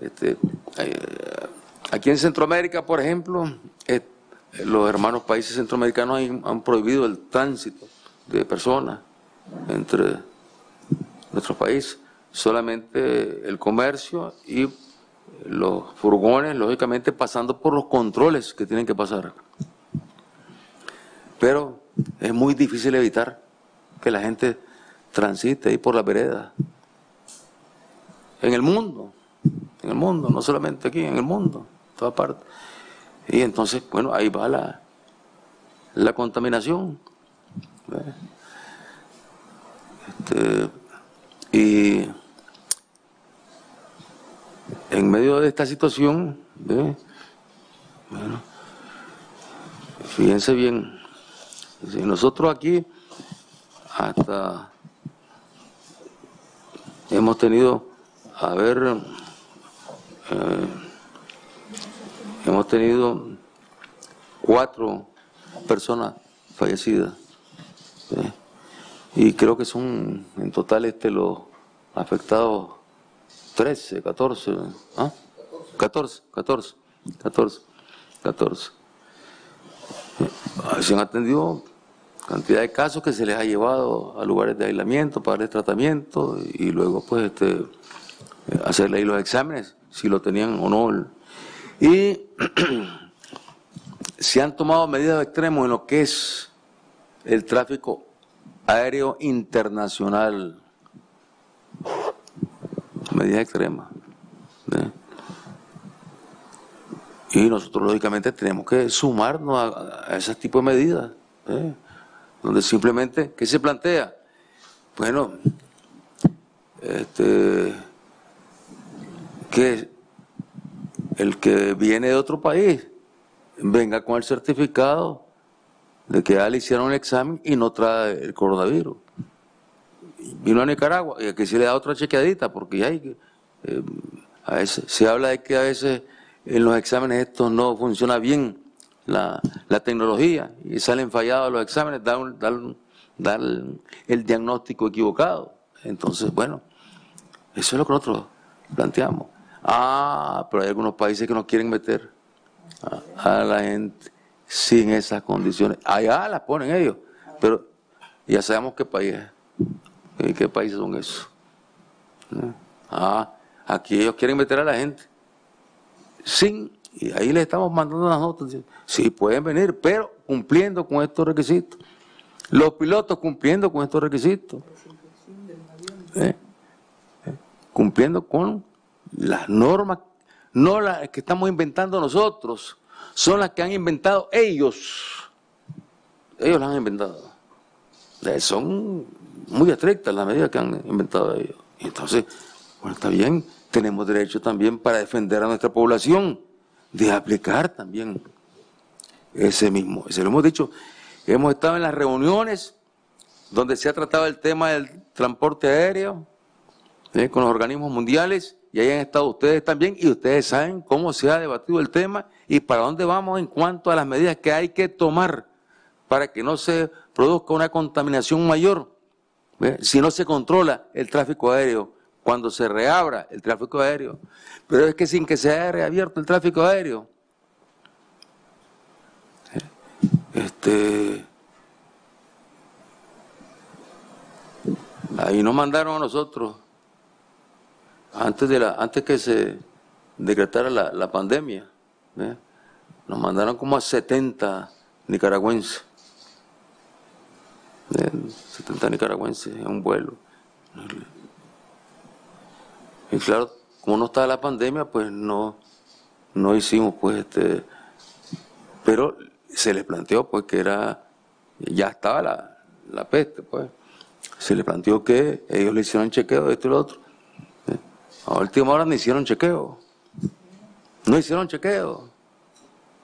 Este, eh, aquí en Centroamérica, por ejemplo, eh, los hermanos países centroamericanos han, prohibido el tránsito de personas entre nuestros países, solamente el comercio y los furgones, lógicamente pasando por los controles que tienen que pasar. Pero es muy difícil evitar que la gente transite ahí por la vereda. En el mundo, en el mundo, no solamente aquí, en el mundo, en toda parte. Y entonces, bueno, ahí va la, la contaminación. Este, y en medio de esta situación, bueno, fíjense bien, si nosotros aquí hasta hemos tenido, a ver, eh, hemos tenido cuatro personas fallecidas. Y creo que son en total este los afectados 13, 14, ¿ah? 14, 14, 14, 14. Se han atendido cantidad de casos que se les ha llevado a lugares de aislamiento para el tratamiento y luego pues este, hacerle ahí los exámenes, si lo tenían o no. Y [CLEARS THROAT] se han tomado medidas extremas en lo que es el tráfico aéreo internacional medidas extremas. Y nosotros lógicamente tenemos que sumarnos a, ese tipo de medidas, donde simplemente, ¿qué se plantea? Bueno, este, que el que viene de otro país venga con el certificado de que ya le hicieron el examen y no trae el coronavirus vino a Nicaragua y aquí se le da otra chequeadita porque hay eh, a veces se habla de que a veces en los exámenes esto no funciona bien la, tecnología y salen fallados los exámenes, dan, el diagnóstico equivocado. Entonces, bueno, eso es lo que nosotros planteamos. Ah, pero hay algunos países que no quieren meter a, a la gente sin esas condiciones. Allá las ponen ellos, pero ya sabemos qué país es. ¿Y qué países son esos? Ah, aquí ellos quieren meter a la gente. Sin, y ahí le estamos mandando las notas. Sí, pueden venir, pero cumpliendo con estos requisitos. Los pilotos cumpliendo con estos requisitos. ¿Eh? ¿Eh? Cumpliendo con las normas, no las que estamos inventando nosotros, son las que han inventado ellos. Ellos las han inventado. Eh, son muy estrictas las medidas que han inventado ellos. Y entonces, bueno, está bien, tenemos derecho también para defender a nuestra población de aplicar también ese mismo. Se lo hemos dicho, hemos estado en las reuniones donde se ha tratado el tema del transporte aéreo ¿eh? con los organismos mundiales y ahí han estado ustedes también y ustedes saben cómo se ha debatido el tema y para dónde vamos en cuanto a las medidas que hay que tomar para que no se produzca una contaminación mayor. Si no se controla el tráfico aéreo, cuando se reabra el tráfico aéreo, pero es que sin que se haya reabierto el tráfico aéreo, este, ahí nos mandaron a nosotros, antes, de la, antes que se decretara la, pandemia, nos mandaron como a 70 nicaragüenses 70 nicaragüenses en un vuelo. Y claro, como no estaba la pandemia, pues no, no hicimos, pues, este, pero se les planteó, pues, que era, ya estaba la, la peste, pues, se les planteó que ellos le hicieron chequeo de esto y lo otro. A última hora no hicieron chequeo. No hicieron chequeo.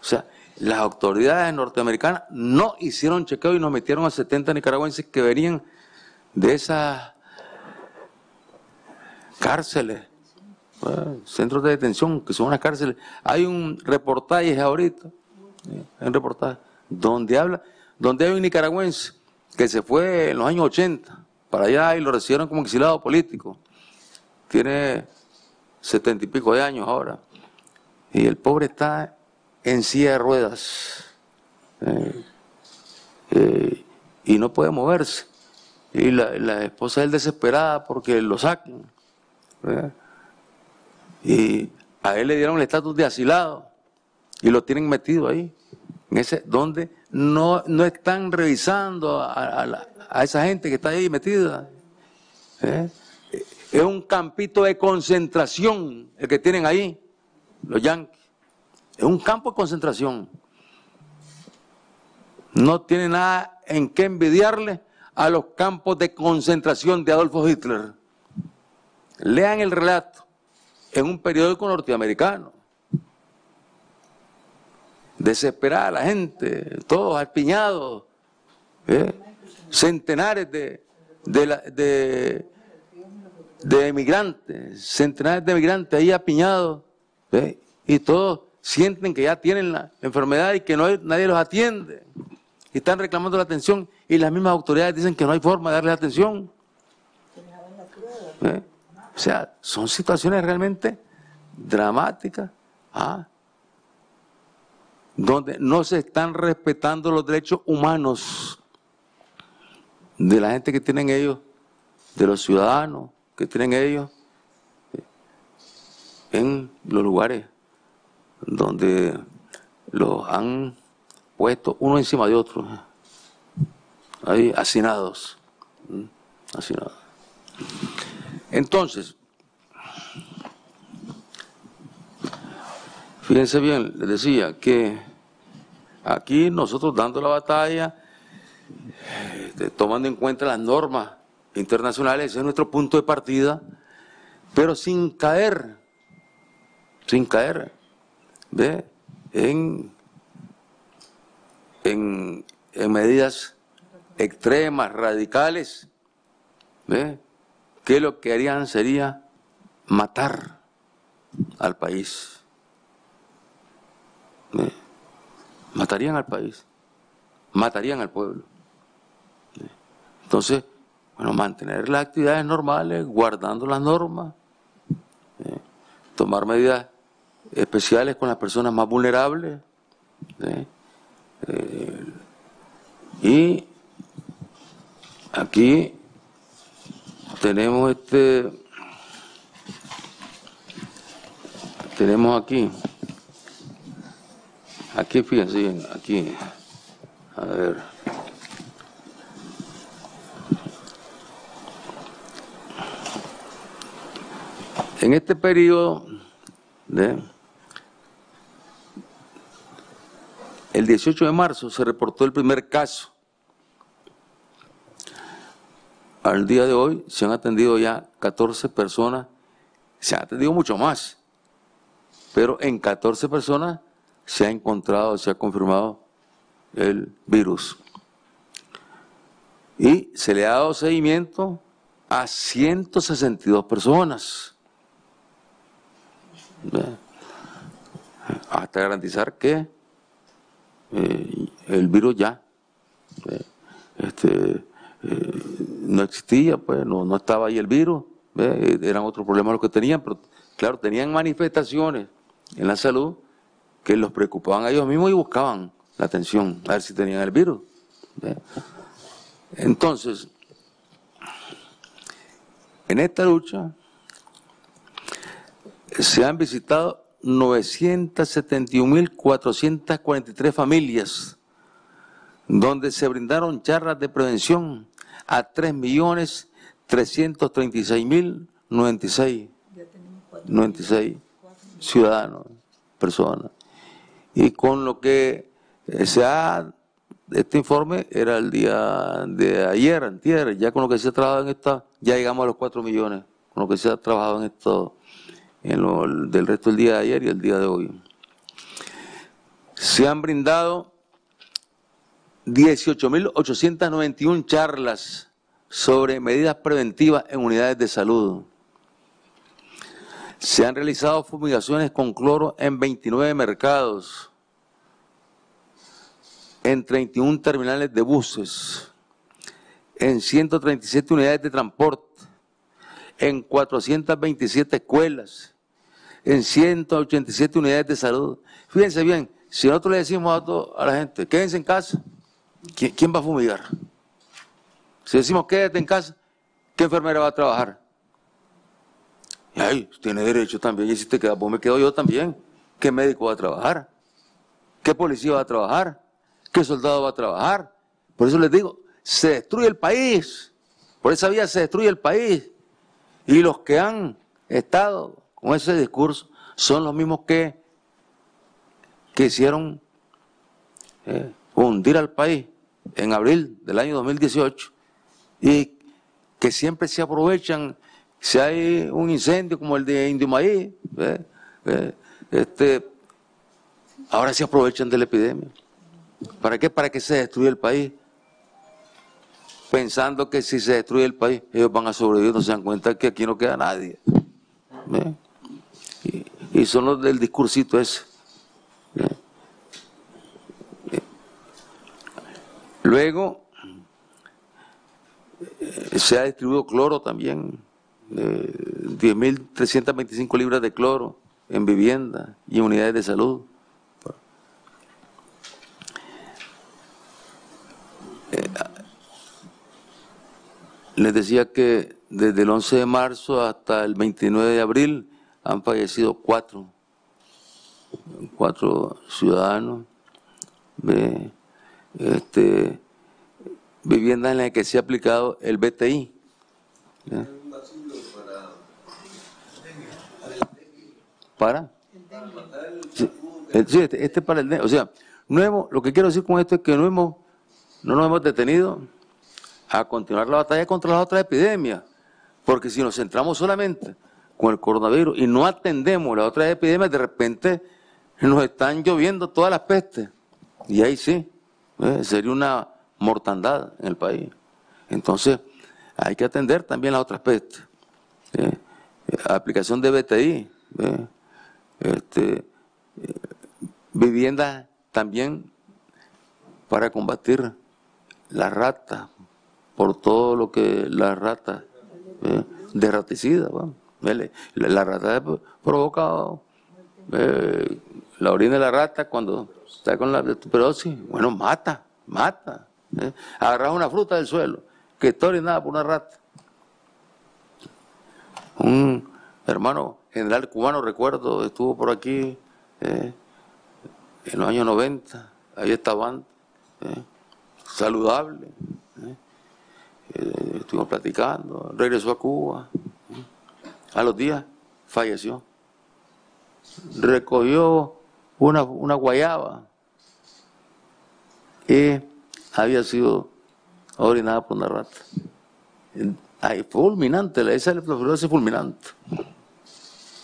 O sea, las autoridades norteamericanas no hicieron chequeo y nos metieron a 70 nicaragüenses que venían de esas cárceles, centros de detención, que son unas cárceles. Hay un reportaje ahorita, un reportaje, donde habla, donde hay un nicaragüense que se fue en los años 80 para allá y lo recibieron como exilado político. Tiene setenta y pico de años ahora. Y el pobre está en silla de ruedas. Eh, y no puede moverse. Y la, esposa es desesperada porque lo Y a él le dieron el estatus de asilado y lo tienen metido ahí, en ese, donde no, no están revisando a, esa gente que está ahí metida. ¿eh? Es un campito de concentración el que tienen ahí, los yanquis. Es un campo de concentración. No tiene nada en qué envidiarle a los campos de concentración de Adolfo Hitler. Lean el relato en un periódico norteamericano. Desesperada la gente, todos alpiñados, ¿eh? centenares de, de, de, emigrantes, centenares de emigrantes ahí apiñados, ¿eh? y todos sienten que ya tienen la enfermedad y que no nadie los atiende. Y están reclamando la atención y las mismas autoridades dicen que no hay forma de darles atención. ¿Eh? O sea, son situaciones realmente dramáticas, ¿ah? donde no se están respetando los derechos humanos de la gente que tienen ellos, de los ciudadanos que tienen ellos en los lugares donde los han puesto uno encima de otro, ahí hacinados, hacinados. Entonces, fíjense bien, les decía que aquí nosotros dando la batalla, este, tomando en cuenta las normas internacionales, ese es nuestro punto de partida, pero sin caer, sin caer en, en, medidas extremas, radicales, que lo que harían sería matar al país. Matarían al país, matarían al pueblo. Entonces, bueno, mantener las actividades normales, guardando las normas, tomar medidas especiales con las personas más vulnerables. Eh, y aquí tenemos este, tenemos aquí, aquí fíjense, aquí, a ver. En este periodo de El 18 de marzo se reportó el primer caso. Al día de hoy se han atendido ya 14 personas, se han atendido mucho más, pero en 14 personas se ha encontrado, se ha confirmado el virus. Y se le ha dado seguimiento a 162 personas. Hasta garantizar que eh, el virus ya eh, este, no existía, pues no, no, estaba ahí el virus, eran otros problemas los que tenían, pero claro, tenían manifestaciones en la salud que los preocupaban a ellos mismos y buscaban la atención, a ver si tenían el virus. Entonces, en esta lucha se han visitado 971.443 familias, donde se brindaron charlas de prevención a 3.336.096 96 ciudadanos, personas. Y con lo que eh, se ha, este informe era el día de ayer, antier, ya con lo que se ha trabajado en esta, ya llegamos a los 4 millones, con lo que se ha trabajado en esto en lo, del resto del día de ayer y el día de hoy. Se han brindado 18.891 charlas sobre medidas preventivas en unidades de salud. Se han realizado fumigaciones con cloro en 29 mercados, en 31 terminales de buses, en 137 unidades de transporte, en 427 escuelas, en 187 unidades de salud. Fíjense bien, si nosotros le decimos a, a la gente, quédense en casa, ¿quién, va a fumigar? Si decimos quédate en casa, ¿qué enfermera va a trabajar? Y ahí tiene derecho también. Y si te quedas, vos me quedo yo también. ¿Qué médico va a trabajar? ¿Qué policía va a trabajar? ¿Qué soldado va a trabajar? Por eso les digo, se destruye el país. Por esa vía se destruye el país. Y los que han estado con ese discurso son los mismos que, que hicieron eh, hundir al país en abril del año 2018 y que siempre se aprovechan si hay un incendio como el de Indio Maíz, este, ahora se aprovechan de la epidemia. ¿Para qué? Para que se destruya el país. Pensando que si se destruye el país, ellos van a sobrevivir, no se dan cuenta que aquí no queda nadie. Y, son los del discursito ese. Luego, eh, se ha distribuido cloro también 10.325 libras de cloro en vivienda y en unidades de salud. Eh, les decía que desde el 11 de marzo hasta el 29 de abril han fallecido cuatro, cuatro ciudadanos de este, viviendas en las que se ha aplicado el BTI. para sí, este, este, para el o sea no hemos, lo que quiero decir con esto es que no hemos no nos hemos detenido a continuar la batalla contra las otras epidemias porque si nos centramos solamente con el coronavirus y no atendemos las otras epidemias de repente nos están lloviendo todas las pestes. Y ahí sí ¿eh? sería una mortandad en el país entonces hay que atender también las otras pestes aplicación de BTI ¿eh? este, viviendas también para combatir la rata, por todo lo que la rata eh, de raticida. La, rata provoca eh, la orina de la rata cuando está con la tuberosis, bueno, mata, mata. ¿eh? Una fruta del suelo que está orinada por una rata. Un hermano general cubano, recuerdo, estuvo por aquí eh, en los años 90, ahí estaban, eh, saludable. Eh, estuvimos platicando, regresó a Cuba. A los días falleció. Recogió una, una guayaba y había sido orinada por una rata. Ahí, fulminante, esa es fulminante.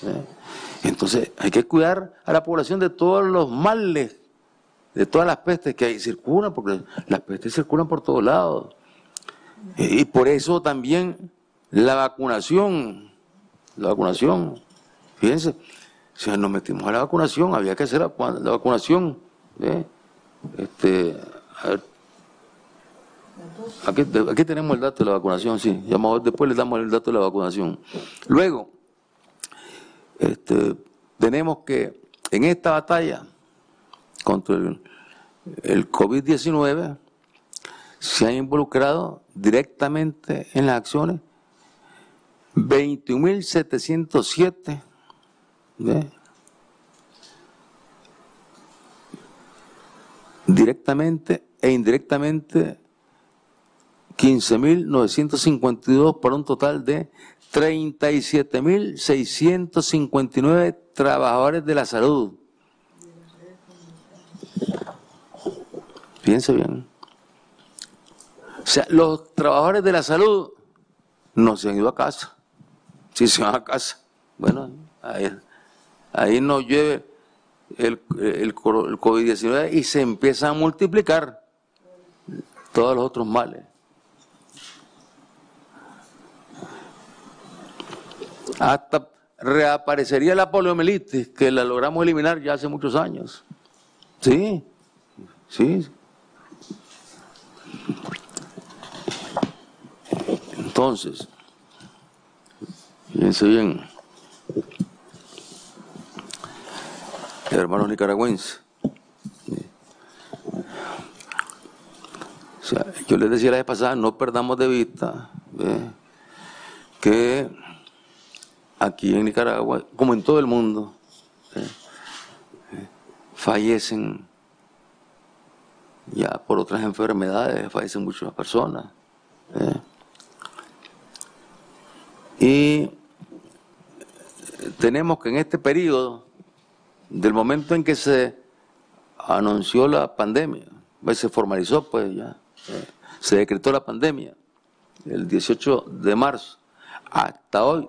¿eh? Entonces hay que cuidar a la población de todos los males, de todas las pestes que ahí circulan, porque las pestes circulan por todos lados. Y por eso también la vacunación, la vacunación, fíjense, si nos metimos a la vacunación, había que hacer la, vacunación. ¿eh? Este, aquí, aquí, tenemos el dato de la vacunación, sí. Después les damos el dato de la vacunación. Luego, este, tenemos que, en esta batalla contra el, COVID-19, se han involucrado directamente en las acciones 21.707 directamente e indirectamente 15.952 para un total de 37.659 trabajadores de la salud. Fíjense bien. O sea, los trabajadores de la salud no se han ido a casa. Si se van a casa, bueno, ahí, ahí no llueve el, el, COVID-19 y se empiezan a multiplicar todos los otros males. Hasta reaparecería la poliomielitis, que la logramos eliminar ya hace muchos años. Sí, sí. Entonces, fíjense bien, hermanos nicaragüenses, yo les decía la vez pasada, no perdamos de vista que aquí en Nicaragua, como en todo el mundo, fallecen ya por otras enfermedades, fallecen muchas personas. Y tenemos que en este periodo, del momento en que se anunció la pandemia, pues se formalizó, pues ya, se decretó la pandemia, el 18 de marzo, hasta hoy,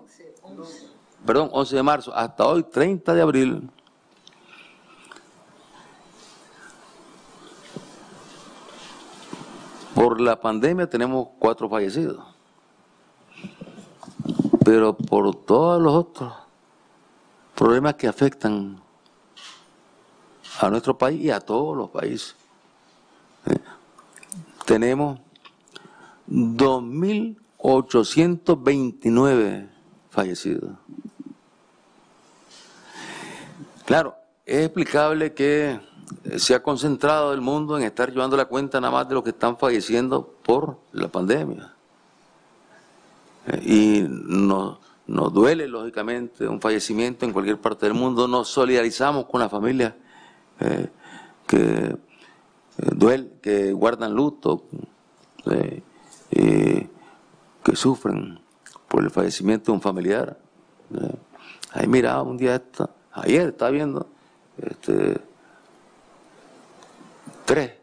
perdón, 11 de marzo, hasta hoy, 30 de abril, por la pandemia tenemos cuatro fallecidos. Pero por todos los otros problemas que afectan a nuestro país y a todos los países. ¿eh? Tenemos 2.829 fallecidos. Claro, es explicable que se ha concentrado el mundo en estar llevando la cuenta nada más de los que están falleciendo por la pandemia. Y nos, duele, lógicamente, un fallecimiento en cualquier parte del mundo. Nos solidarizamos con las familias eh, que, eh, que guardan luto, eh, que sufren por el fallecimiento de un familiar. Ahí mira, un día, ayer estaba viendo este, tres,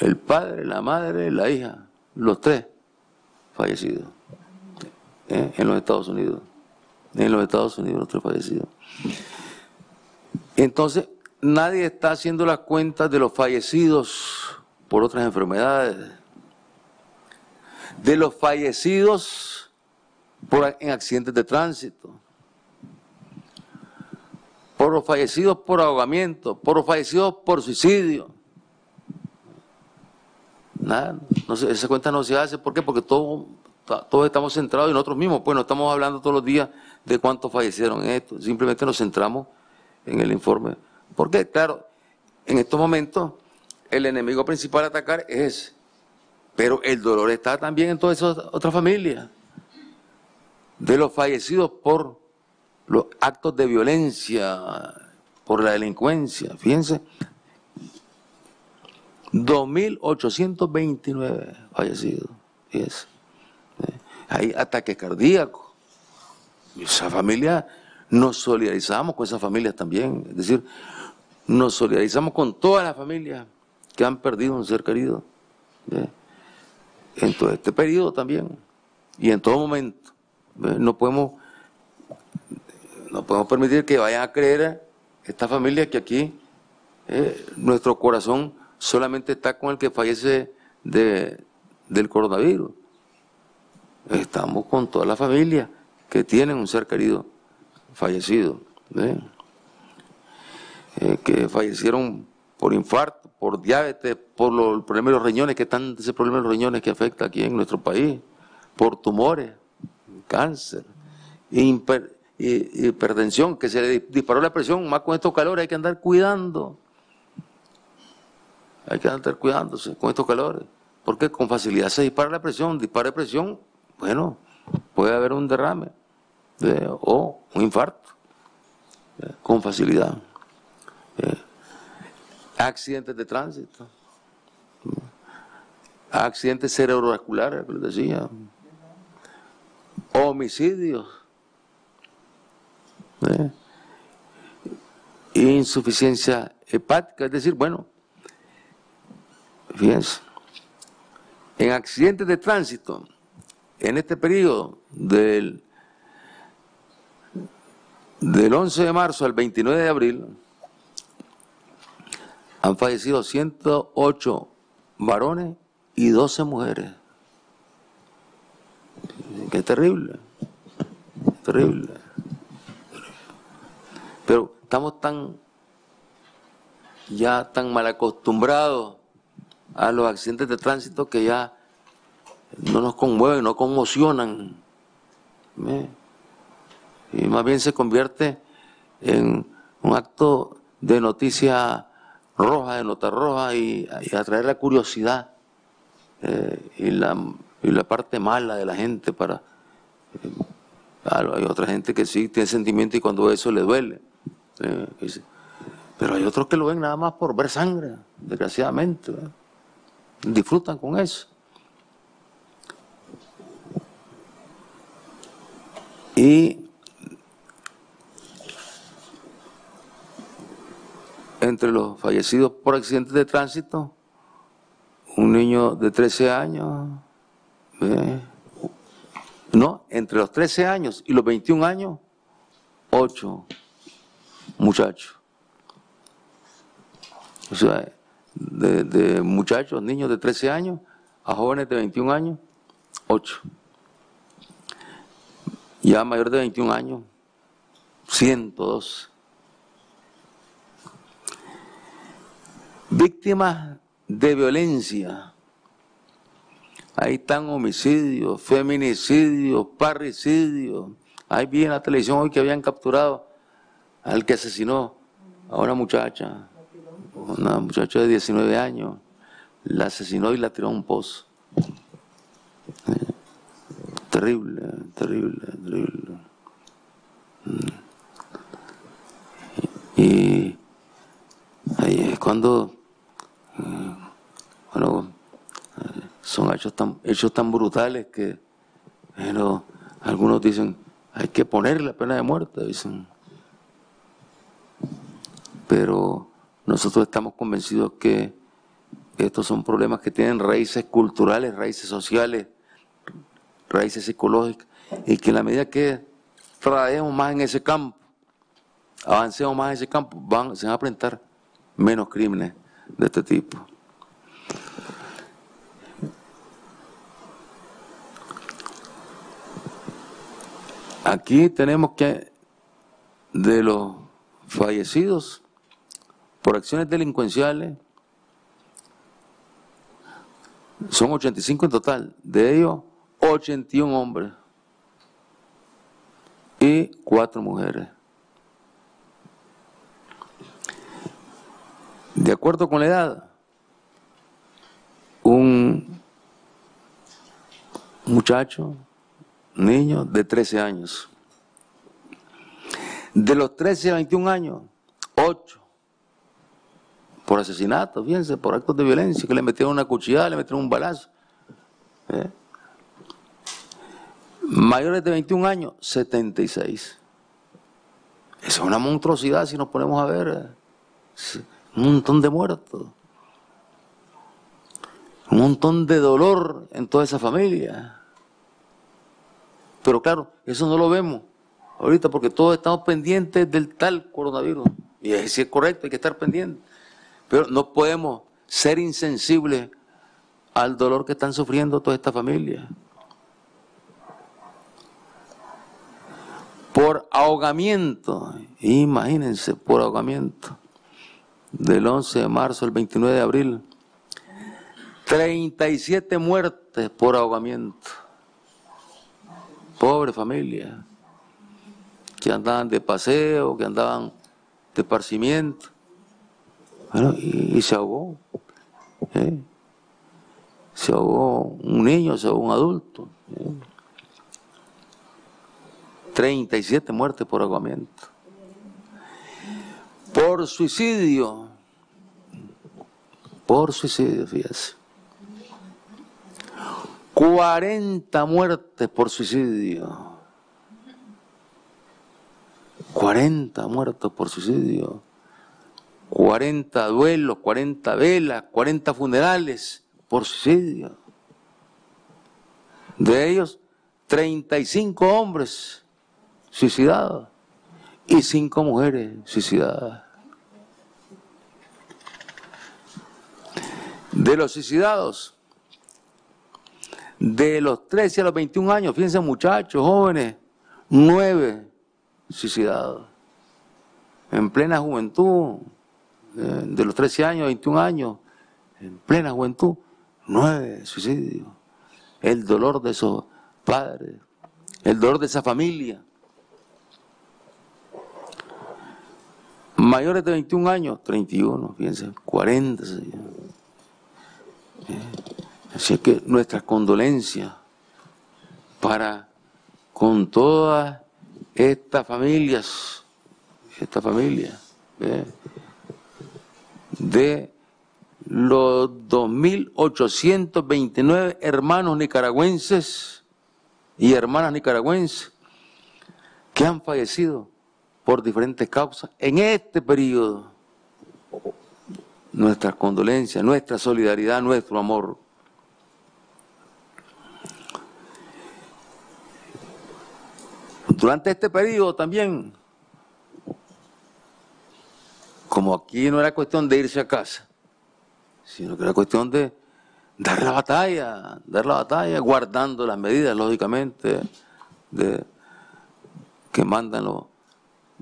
el padre, la madre, la hija, los tres fallecidos ¿eh? en los Estados Unidos. En los Estados Unidos, otro fallecido. Entonces, nadie está haciendo las cuentas de los fallecidos por otras enfermedades, de los fallecidos por, en accidentes de tránsito, por los fallecidos por ahogamiento, por los fallecidos por suicidio. Nada, no esa cuenta no se hace. ¿Por qué? Porque todos estamos centrados en nosotros mismos. Pues no estamos hablando todos los días de cuántos fallecieron en esto. Simplemente nos centramos en el informe. Porque, claro, en estos momentos el enemigo principal a atacar es Pero el dolor está también en todas esas otras familias. De los fallecidos por los actos de violencia, por la delincuencia. Fíjense, 2.829 fallecidos. es Hay ataques cardíacos. esa familia, nos solidarizamos con esas familias también. Es decir, nos solidarizamos con todas las familias que han perdido un ser querido. En todo este periodo también. Y en todo momento. No podemos, no podemos permitir que vayan a creer esta familia que aquí eh, nuestro corazón solamente está con el que fallece de, del coronavirus. Estamos con toda la familia que tienen un ser querido fallecido, ¿eh? Que fallecieron por infarto, por diabetes, por los problemas de los riñones, que están ese problema de los riñones que afecta aquí en nuestro país, por tumores, cáncer, hipertensión, que se le disparó la presión, más con estos calores hay que andar cuidando hay que andar cuidándose con estos calores, porque con facilidad se dispara la presión, dispara la presión, bueno, puede haber un derrame o un infarto, con facilidad. accidentes de tránsito, accidentes cerebrovasculares, decía, homicidios, insuficiencia hepática, es decir, bueno, Fíjense, en accidentes de tránsito, en este periodo del Del 11 de marzo al 29 de abril han fallecido 108 varones y 12 mujeres. Qué terrible, terrible. Pero estamos tan, ya tan mal acostumbrados a los accidentes de tránsito que ya no nos conmueven, no conmocionan. Y más bien se convierte en un acto de noticia roja, de nota roja y, atraer la curiosidad eh, y, la, y, la, parte mala de la gente para... Eh, hay otra gente que sí tiene sentimiento y cuando eso le duele. Eh, pero hay otros que lo ven nada más por ver sangre, desgraciadamente. Disfrutan con eso. Y entre los fallecidos por accidentes de tránsito, un niño de 13 años, no, entre los 13 años y los 21 años, 8 muchachos. O sea, de, de, muchachos, niños de 13 años a jóvenes de 21 años, 8. Ya mayor de 21 años, 102. Víctimas de violencia. Ahí están homicidios, feminicidios, parricidios. Ahí vi en la televisión hoy que habían capturado al que asesinó a una muchacha, una muchacha de 19 años. La asesinó y la tiró a un pozo. Terrible, terrible, terrible. Y ahí es cuando bueno, son hechos tan, hechos tan brutales que bueno, algunos dicen, hay que poner la pena de muerte, dicen. Pero nosotros estamos convencidos que estos son problemas que tienen raíces culturales, raíces sociales, raíces psicológicas, y que en la medida que trabajemos más en ese campo, avancemos más en ese campo, van, se van a presentar menos crímenes de este tipo. Aquí tenemos que de los fallecidos por acciones delincuenciales son 85 en total, de ellos 81 hombres y 4 mujeres. De acuerdo con la edad, un muchacho, niño de 13 años. De los 13 a 21 años, 8 por asesinato, fíjense, por actos de violencia, que le metieron una cuchillada, le metieron un balazo. ¿eh? Mayores de 21 años, 76. Esa es una monstruosidad si nos ponemos a ver. Un montón de muertos, un montón de dolor en toda esa familia. Pero claro, eso no lo vemos ahorita porque todos estamos pendientes del tal coronavirus. Y si es correcto, hay que estar pendientes. Pero no podemos ser insensibles al dolor que están sufriendo toda esta familia. Por ahogamiento, imagínense, por ahogamiento del 11 de marzo al 29 de abril, 37 muertes por ahogamiento. Pobre familia, que andaban de paseo, que andaban de parcimiento. Bueno, y, se ahogó. ¿eh? Se ahogó un niño, se ahogó un adulto. 37 ¿eh? muertes por ahogamiento por suicidio. Por suicidio, fíjese. 40 muertes por suicidio. 40 muertos por suicidio. 40 duelos, 40 velas, 40 funerales por suicidio. De ellos, 35 hombres suicidados y cinco mujeres suicidadas. De los suicidados, de los 13 a los 21 años, fíjense muchachos, jóvenes, nueve suicidados. En plena juventud, eh, de los 13 años a 21 años, en plena juventud, nueve suicidios. El dolor de esos padres, el dolor de esa familia. Mayores de 21 años, 31, fíjense, 40. Así que nuestras condolencias para con todas estas familias, esta familia, de los 2.829 hermanos nicaragüenses y hermanas nicaragüenses que han fallecido por diferentes causas en este periodo. Nuestras condolencias, nuestra solidaridad, nuestro amor. Durante este periodo también, como aquí no era cuestión de irse a casa, sino que era cuestión de dar la batalla, dar la batalla, guardando las medidas, lógicamente, de, que mandan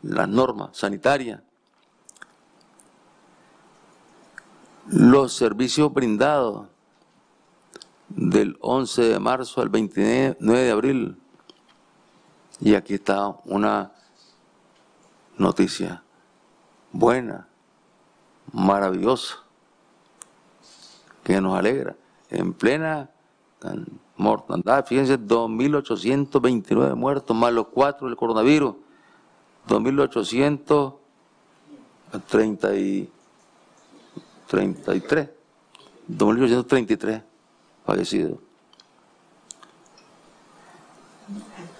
las normas sanitarias, los servicios brindados del 11 de marzo al 29 de abril. Y aquí está una noticia buena, maravillosa, que nos alegra. En plena mortandad, fíjense, 2.829 muertos, más los cuatro del coronavirus. 2.833, 2.833 fallecidos.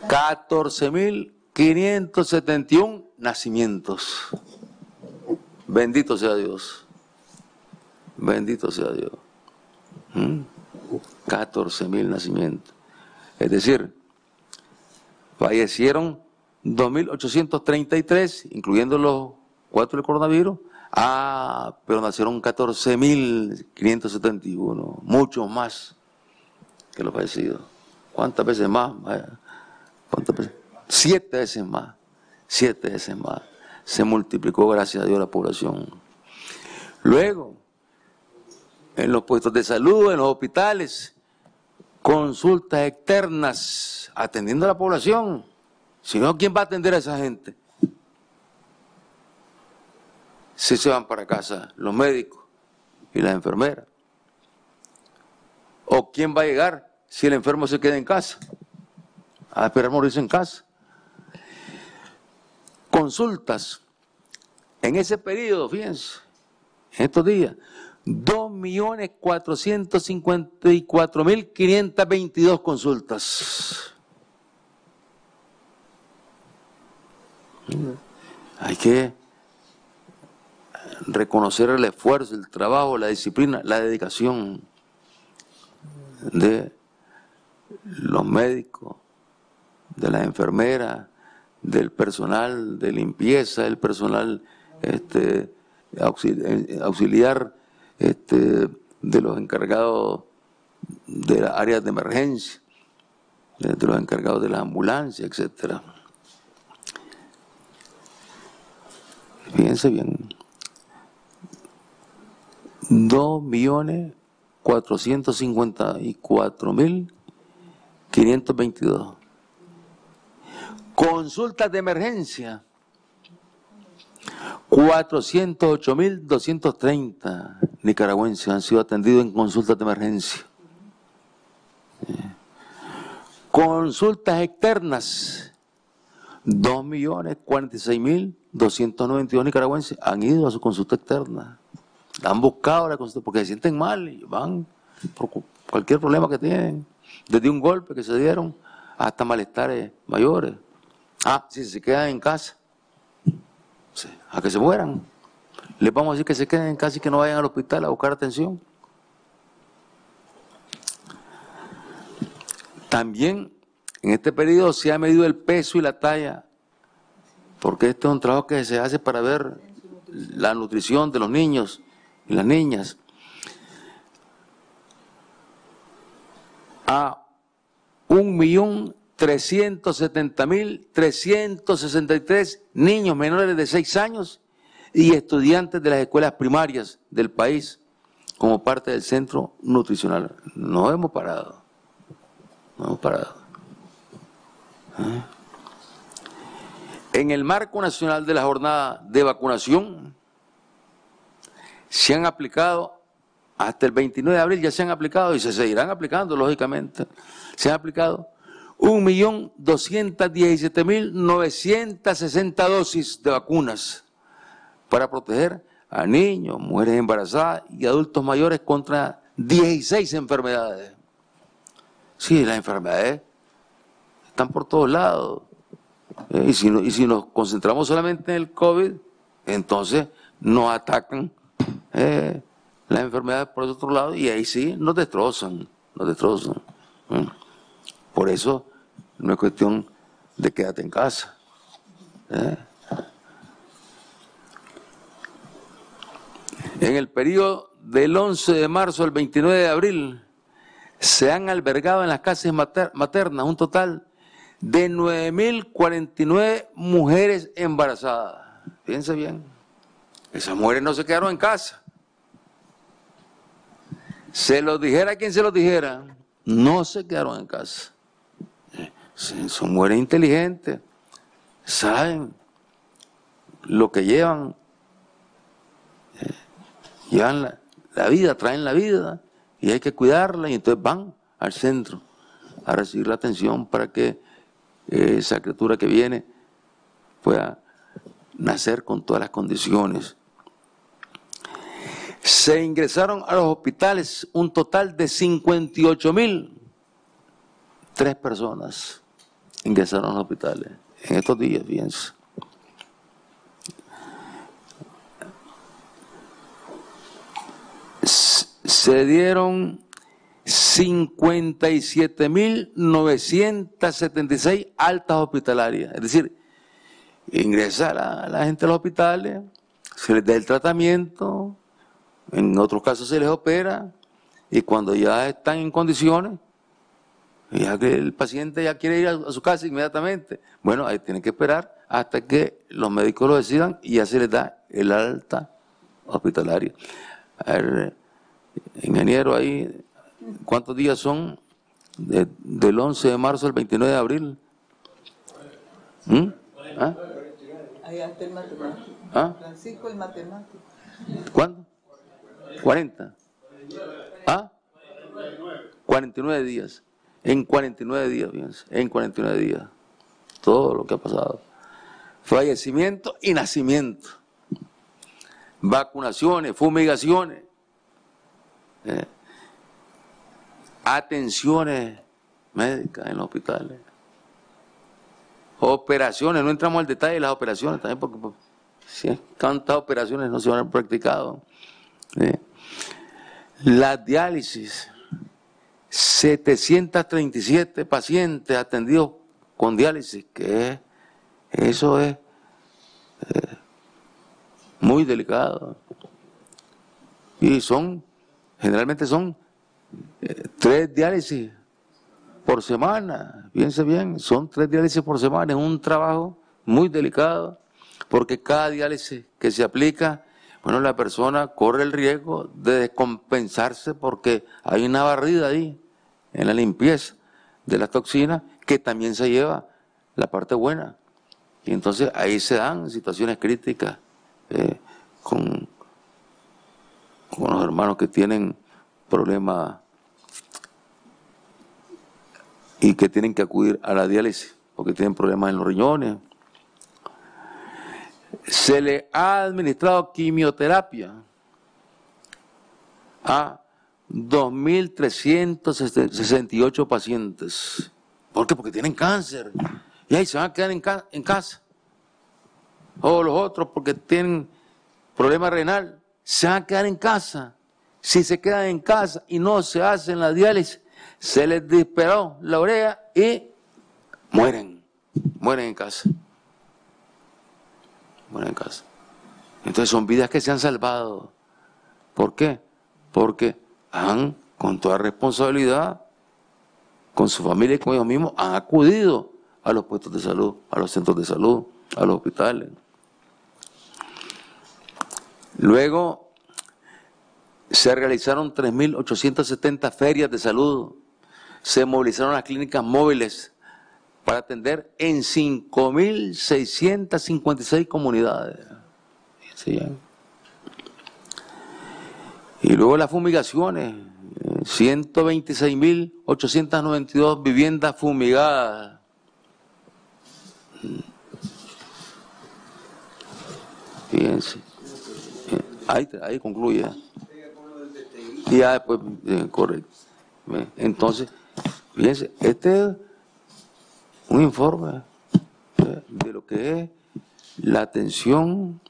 14.571 nacimientos. Bendito sea Dios. Bendito sea Dios. 14.000 ¿Mm? nacimientos. Es decir, fallecieron 2.833, incluyendo los cuatro del coronavirus. Ah, pero nacieron 14.571, mucho más que los fallecidos. ¿Cuántas veces más? ¿Cuántas veces? Siete veces más. Siete veces más. Se multiplicó, gracias a Dios, la población. Luego, en los puestos de salud, en los hospitales, consultas externas, atendiendo a la población si no, ¿quién va a atender a esa gente? Si se van para casa los médicos y las enfermeras. ¿O quién va a llegar si el enfermo se queda en casa? A esperar morirse en casa. Consultas. En ese periodo, fíjense, en estos días, 2.454.522 consultas. Hay que reconocer el esfuerzo, el trabajo, la disciplina, la dedicación de los médicos, de las enfermeras, del personal de limpieza, el personal este, auxiliar este, de los encargados de las áreas de emergencia, de los encargados de las ambulancias, etcétera. Fíjense bien. 2.454.522. Consultas de emergencia. 408.230 nicaragüenses han sido atendidos en consultas de emergencia. Consultas externas. 2.046.000 292 nicaragüenses han ido a su consulta externa, han buscado la consulta porque se sienten mal y van por cualquier problema que tienen, desde un golpe que se dieron hasta malestares mayores. Ah, si se quedan en casa, a que se mueran. Les vamos a decir que se queden en casa y que no vayan al hospital a buscar atención. También en este periodo se ha medido el peso y la talla porque este es un trabajo que se hace para ver la nutrición de los niños las niñas. A un millón trescientos setenta mil trescientos sesenta y tres niños menores de seis años y estudiantes de las escuelas primarias del país como parte del centro nutricional. No hemos parado. No hemos parado. ¿Eh? En el marco nacional de la jornada de vacunación, se han aplicado, hasta el 29 de abril ya se han aplicado y se seguirán aplicando, lógicamente, se han aplicado 1.217.960 dosis de vacunas para proteger a niños, mujeres embarazadas y adultos mayores contra 16 enfermedades. Sí, las enfermedades están por todos lados. Eh, y, si y si nos concentramos solamente en el COVID, entonces nos atacan eh, las enfermedades por otro lado y ahí sí nos destrozan, nos destrozan. Eh. Por eso no es cuestión de quédate en casa. En el periodo del 11 de marzo al 29 de abril se han albergado en las casas maternas un total de 9.049 mujeres embarazadas. Fíjense bien, esas mujeres no se quedaron en casa. Se lo dijera quien se lo dijera, no se quedaron en casa. Son mujeres inteligentes, saben lo que llevan, llevan la, la vida, traen la vida y hay que cuidarla y entonces van al centro a recibir la atención para que esa criatura que viene pueda nacer con todas las condiciones. Se ingresaron a los hospitales un total de 58 mil, tres personas ingresaron a los hospitales en estos días, fíjense. Se dieron 57.976 altas hospitalarias. Es decir, ingresa la, la gente a los hospitales, se les da el tratamiento, en otros casos se les opera, y cuando ya están en condiciones, ya que el paciente ya quiere ir a, su casa inmediatamente, bueno, ahí tienen que esperar hasta que los médicos lo decidan y ya se les da el alta hospitalaria. A ver, ingeniero ahí ¿Cuántos días son? del 11 de marzo al 29 de abril. ¿Mm? ¿Ah? Ahí está el matemático. ¿Ah? Francisco el matemático. ¿Cuándo? 40. ¿Ah? 49 días. En 49 días, fíjense. En 49 días. Todo lo que ha pasado. Fallecimiento y nacimiento. Vacunaciones, fumigaciones. ¿Eh? atenciones médicas en los hospitales, operaciones, no entramos al detalle de las operaciones también porque pues, si tantas operaciones no se han practicado. La diálisis, 737 pacientes atendidos con diálisis, que eso es eh, muy delicado. Y son, generalmente son tres diálisis por semana, piense bien, son tres diálisis por semana, es un trabajo muy delicado, porque cada diálisis que se aplica, bueno, la persona corre el riesgo de descompensarse porque hay una barrida ahí en la limpieza de las toxinas que también se lleva la parte buena. Y entonces ahí se dan situaciones críticas eh, con, con los hermanos que tienen problemas y que tienen que acudir a la diálisis porque tienen problemas en los riñones. Se le ha administrado quimioterapia a 2.368 pacientes. ¿Por qué? Porque tienen cáncer. Y ahí se van a quedar en, casa. O los otros porque tienen problema renal. Se van a quedar en casa. Si se quedan en casa y no se hacen la diálisis, se les disparó la oreja y mueren, mueren en casa. Mueren en casa. Entonces son vidas que se han salvado. ¿Por qué? Porque han, con toda responsabilidad, con su familia y con ellos mismos, han acudido a los puestos de salud, a los centros de salud, a los hospitales. Luego se realizaron 3.870 ferias de salud, se movilizaron las clínicas móviles para atender en 5.656 comunidades. Y luego las fumigaciones, 126.892 viviendas fumigadas. Fíjense. Ahí, ahí concluye. Ya después, eh, correcto. Entonces, fíjense, este es un informe de lo que es la atención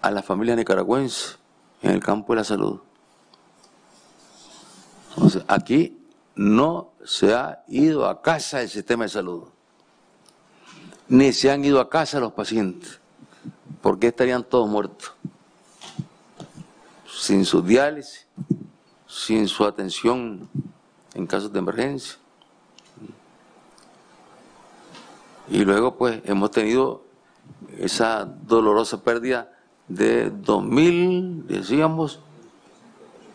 a la familia nicaragüense en el campo de la salud. Entonces, aquí no se ha ido a casa el sistema de salud, ni se han ido a casa los pacientes, porque estarían todos muertos, sin su diálisis, sin su atención en casos de emergencia. Y luego, pues, hemos tenido esa dolorosa pérdida de 2.000, decíamos,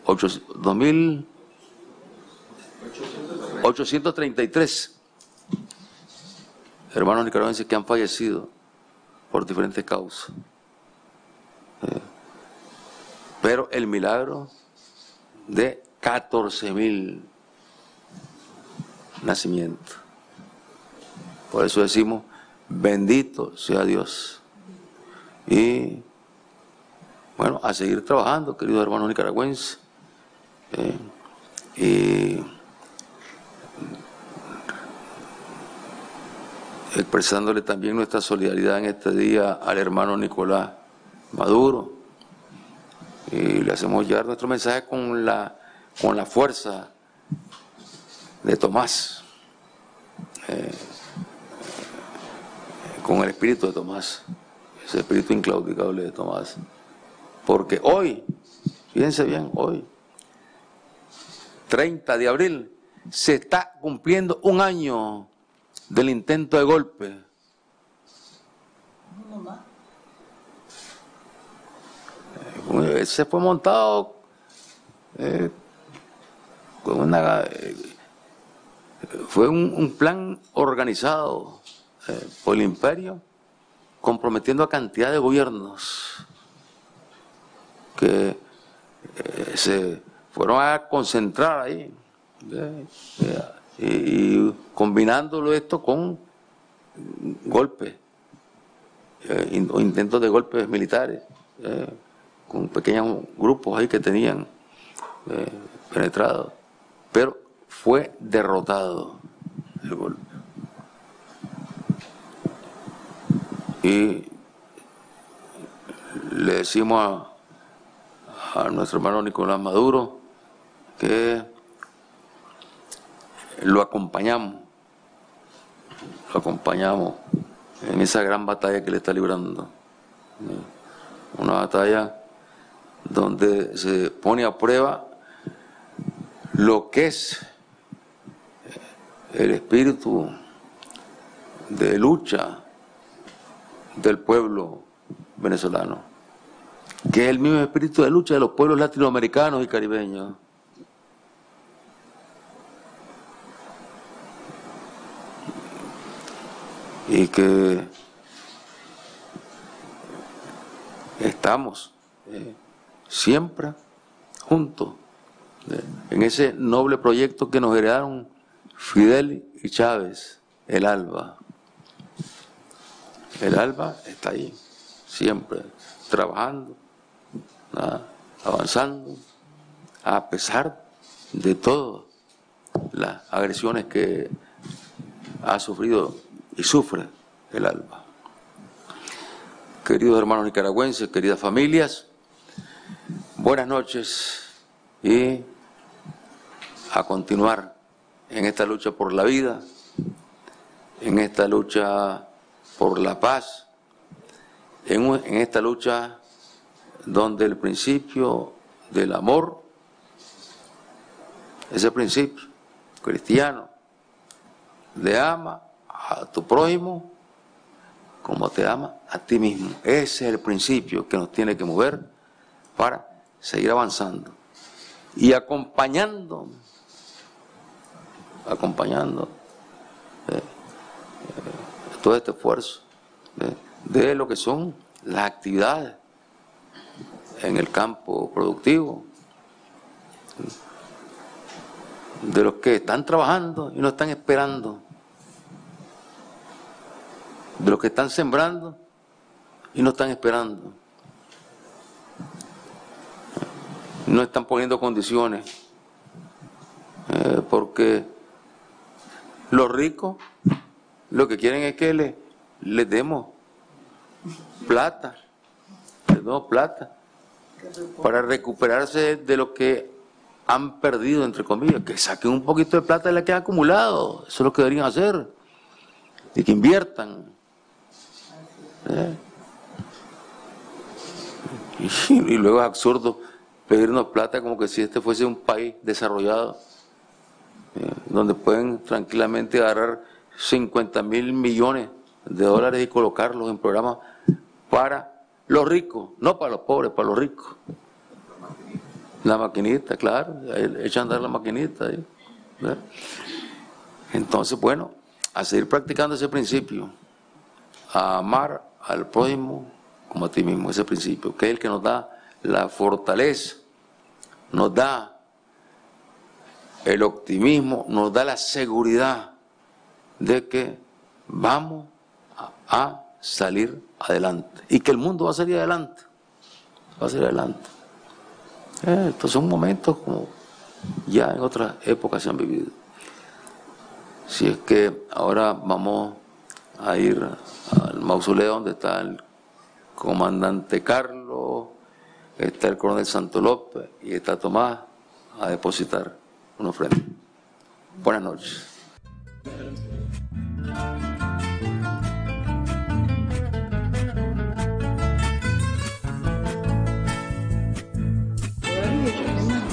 2.833 hermanos nicaragüenses que han fallecido por diferentes causas. Eh, pero el milagro de 14.000 nacimientos. Por eso decimos, bendito sea Dios. Y bueno, a seguir trabajando, queridos hermanos nicaragüenses. Eh, y expresándole también nuestra solidaridad en este día al hermano Nicolás Maduro. Y le hacemos llegar nuestro mensaje con la, con la fuerza de Tomás, eh, con el espíritu de Tomás, ese espíritu inclaudicable de Tomás. Porque hoy, fíjense bien, hoy, 30 de abril, se está cumpliendo un año del intento de golpe. Eh, se fue montado eh, con una, eh, fue un, plan organizado por el imperio comprometiendo a cantidad de gobiernos que eh, se fueron a concentrar ahí y, combinándolo esto con golpes eh, o intentos de golpes militares eh, con pequeños grupos ahí que tenían penetrado. Pero fue derrotado el golpe y le decimos a nuestro hermano Nicolás Maduro, que lo acompañamos, lo acompañamos en esa gran batalla que le está librando. Una batalla donde se pone a prueba lo que es el espíritu de lucha del pueblo venezolano que es el mismo espíritu de lucha de los pueblos latinoamericanos y caribeños. Y que estamos eh, siempre juntos eh, en ese noble proyecto que nos heredaron Fidel y Chávez, el ALBA. El ALBA está ahí, siempre, trabajando avanzando a pesar de todas las agresiones que ha sufrido y sufre el alma. Queridos hermanos nicaragüenses, queridas familias, buenas noches y a continuar en esta lucha por la vida, en esta lucha por la paz, en, esta lucha donde el principio del amor, ese principio cristiano, de ama a tu prójimo como te ama a ti mismo. Ese es el principio que nos tiene que mover para seguir avanzando y acompañando, acompañando eh, eh, todo este esfuerzo de lo que son las actividades en el campo productivo, de los que están trabajando y no están esperando, de los que están sembrando y no están esperando, no están poniendo condiciones, eh, porque los ricos lo que quieren es que les, les demos plata, les demos plata para recuperarse de lo que han perdido, entre comillas, que saquen un poquito de plata de la que han acumulado, eso es lo que deberían hacer, y que inviertan. ¿Eh? Y, luego es absurdo pedirnos plata como que si este fuese un país desarrollado, ¿eh? donde pueden tranquilamente agarrar 50 mil millones de dólares y colocarlos en programas para los ricos, no para los pobres, para los ricos. La maquinita, claro, echan a andar la maquinita. Entonces, bueno, a seguir practicando ese principio, a amar al prójimo como a ti mismo, ese principio, que es el que nos da la fortaleza, nos da el optimismo, nos da la seguridad de que vamos a salir adelante y que el mundo va a salir adelante, va a salir adelante. Eh, estos son momentos como ya en otras épocas se han vivido. Si es que ahora vamos a ir al mausoleo donde está el comandante Carlos, está el coronel Santo López y está Tomás a depositar una ofrenda. Buenas noches.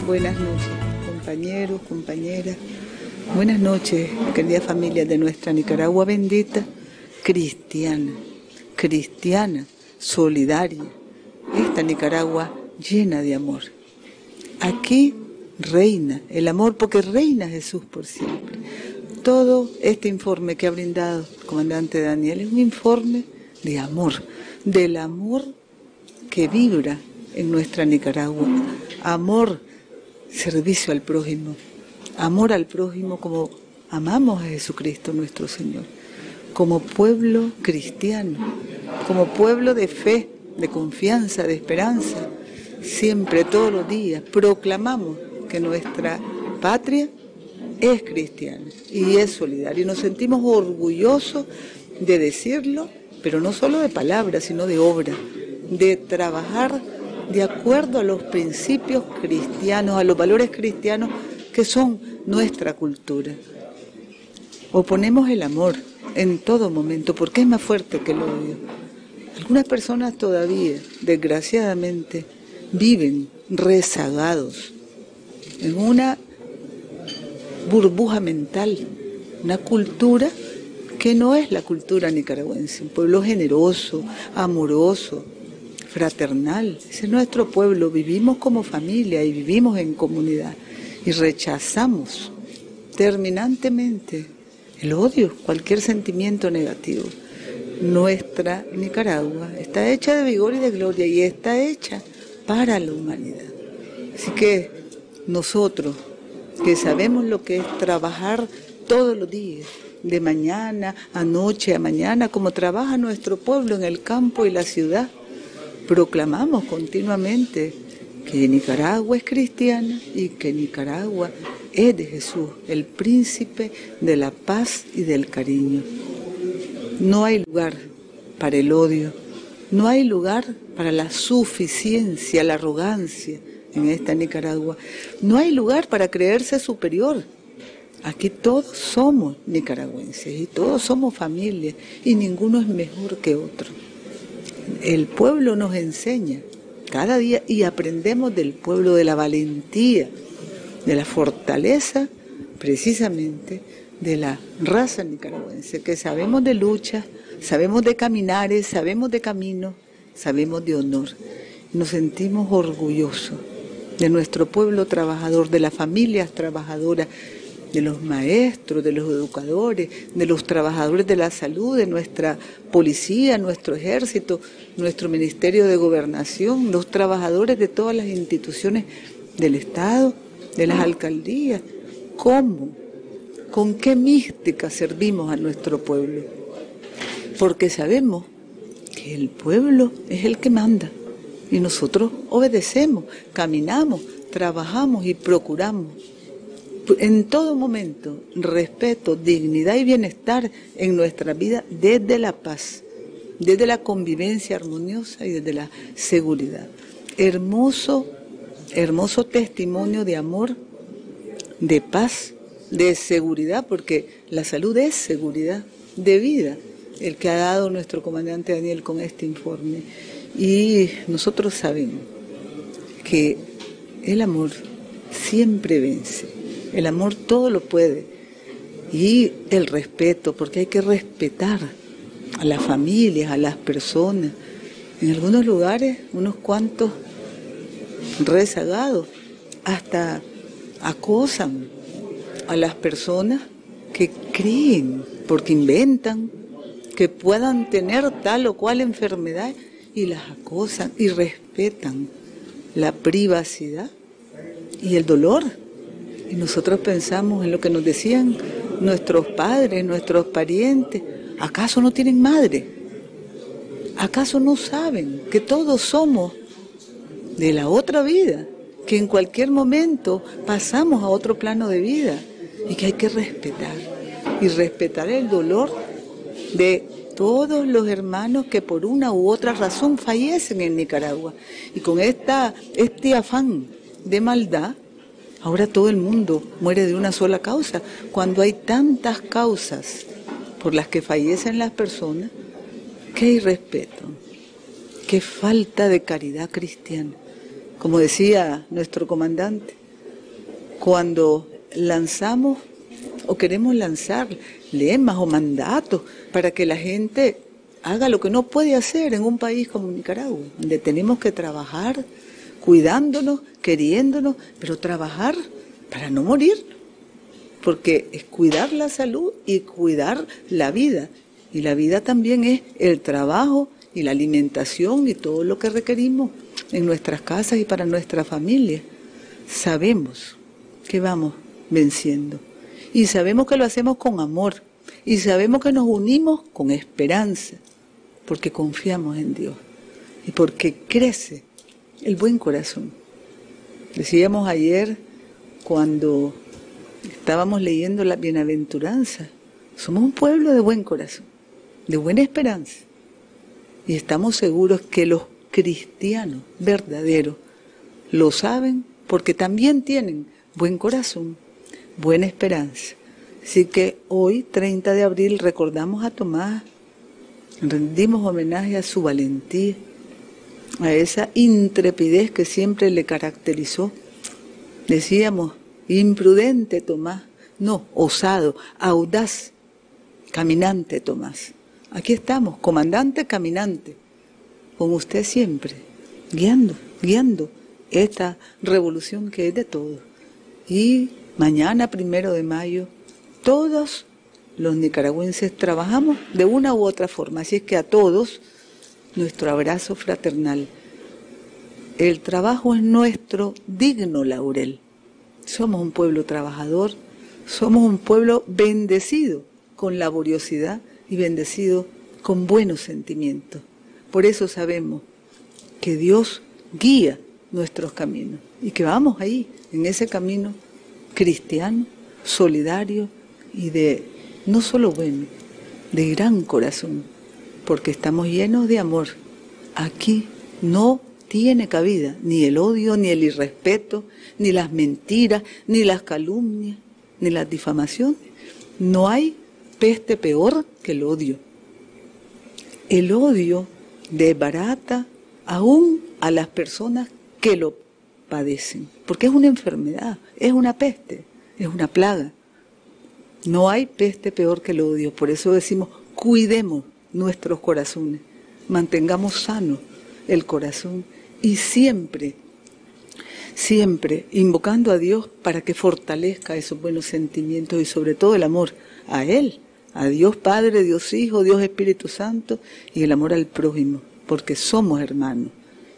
Buenas noches, compañeros, compañeras. Buenas noches, querida familia de nuestra Nicaragua bendita, cristiana, cristiana, solidaria. Esta Nicaragua llena de amor. Aquí reina el amor porque reina Jesús por siempre. Todo este informe que ha brindado el comandante Daniel es un informe de amor, del amor que vibra en nuestra Nicaragua. Amor servicio al prójimo, amor al prójimo como amamos a Jesucristo nuestro Señor, como pueblo cristiano, como pueblo de fe, de confianza, de esperanza, siempre, todos los días, proclamamos que nuestra patria es cristiana y es solidaria. Y nos sentimos orgullosos de decirlo, pero no solo de palabras, sino de obra, de trabajar de acuerdo a los principios cristianos, a los valores cristianos que son nuestra cultura. Oponemos el amor en todo momento porque es más fuerte que el odio. Algunas personas todavía, desgraciadamente, viven rezagados en una burbuja mental, una cultura que no es la cultura nicaragüense, un pueblo generoso, amoroso, fraternal. Ese es nuestro pueblo, vivimos como familia y vivimos en comunidad y rechazamos terminantemente el odio, cualquier sentimiento negativo. Nuestra Nicaragua está hecha de vigor y de gloria y está hecha para la humanidad. Así que nosotros, que sabemos lo que es trabajar todos los días, de mañana a noche a mañana, como trabaja nuestro pueblo en el campo y la ciudad, proclamamos continuamente que Nicaragua es cristiana y que Nicaragua es de Jesús, el príncipe de la paz y del cariño. No hay lugar para el odio, no hay lugar para la suficiencia, la arrogancia en esta Nicaragua, no hay lugar para creerse superior. Aquí todos somos nicaragüenses y todos somos familia y ninguno es mejor que otro. El pueblo nos enseña cada día y aprendemos del pueblo de la valentía, de la fortaleza, precisamente de la raza nicaragüense, que sabemos de lucha, sabemos de caminares, sabemos de camino, sabemos de honor. Nos sentimos orgullosos de nuestro pueblo trabajador, de las familias trabajadoras, de los maestros, de los educadores, de los trabajadores de la salud, de nuestra policía, nuestro ejército, nuestro Ministerio de Gobernación, los trabajadores de todas las instituciones del Estado, de las alcaldías. ¿Cómo? ¿Con qué mística servimos a nuestro pueblo? Porque sabemos que el pueblo es el que manda y nosotros obedecemos, caminamos, trabajamos y procuramos en todo momento respeto, dignidad y bienestar en nuestra vida desde la paz, desde la convivencia armoniosa y desde la seguridad. Hermoso, hermoso testimonio de amor, de paz, de seguridad, porque la salud es seguridad de vida, el que ha dado nuestro comandante Daniel con este informe. Y nosotros sabemos que el amor siempre vence el amor todo lo puede. Y el respeto, porque hay que respetar a las familias, a las personas. En algunos lugares, unos cuantos rezagados, hasta acosan a las personas que creen, porque inventan que puedan tener tal o cual enfermedad y las acosan y respetan la privacidad y el dolor y nosotros pensamos en lo que nos decían nuestros padres, nuestros parientes. ¿Acaso no tienen madre? ¿Acaso no saben que todos somos de la otra vida? Que en cualquier momento pasamos a otro plano de vida y que hay que respetar. Y respetar el dolor de todos los hermanos que por una u otra razón fallecen en Nicaragua. Y con esta, este afán de maldad, Ahora todo el mundo muere de una sola causa. Cuando hay tantas causas por las que fallecen las personas, qué irrespeto, qué falta de caridad cristiana. Como decía nuestro comandante, cuando lanzamos o queremos lanzar lemas o mandatos para que la gente haga lo que no puede hacer en un país como Nicaragua, donde tenemos que trabajar cuidándonos, queriéndonos, pero trabajar para no morir, porque es cuidar la salud y cuidar la vida. Y la vida también es el trabajo y la alimentación y todo lo que requerimos en nuestras casas y para nuestra familia. Sabemos que vamos venciendo y sabemos que lo hacemos con amor y sabemos que nos unimos con esperanza porque confiamos en Dios y porque crece el buen corazón. Decíamos ayer cuando estábamos leyendo la bienaventuranza, somos un pueblo de buen corazón, de buena esperanza. Y estamos seguros que los cristianos verdaderos lo saben porque también tienen buen corazón, buena esperanza. Así que hoy, 30 de abril, recordamos a Tomás, rendimos homenaje a su valentía, a esa intrepidez que siempre le caracterizó. Decíamos, imprudente Tomás, no, osado, audaz, caminante Tomás. Aquí estamos, comandante caminante, con usted siempre, guiando, guiando esta revolución que es de todos. Y mañana, primero de mayo, todos los nicaragüenses trabajamos de una u otra forma. Así es que a todos, nuestro abrazo fraternal. El trabajo es nuestro digno laurel. Somos un pueblo trabajador, somos un pueblo bendecido con laboriosidad y bendecido con buenos sentimientos. Por eso sabemos que Dios guía nuestros caminos y que vamos ahí, en ese camino cristiano, solidario y de no solo bueno, de gran corazón porque estamos llenos de amor. Aquí no tiene cabida ni el odio, ni el irrespeto, ni las mentiras, ni las calumnias, ni las difamaciones. No hay peste peor que el odio. El odio desbarata aún a las personas que lo padecen, porque es una enfermedad, es una peste, es una plaga. No hay peste peor que el odio, por eso decimos, cuidemos nuestros corazones, mantengamos sano el corazón y siempre, siempre invocando a Dios para que fortalezca esos buenos sentimientos y sobre todo el amor a Él, a Dios Padre, Dios Hijo, Dios Espíritu Santo y el amor al prójimo, porque somos hermanos,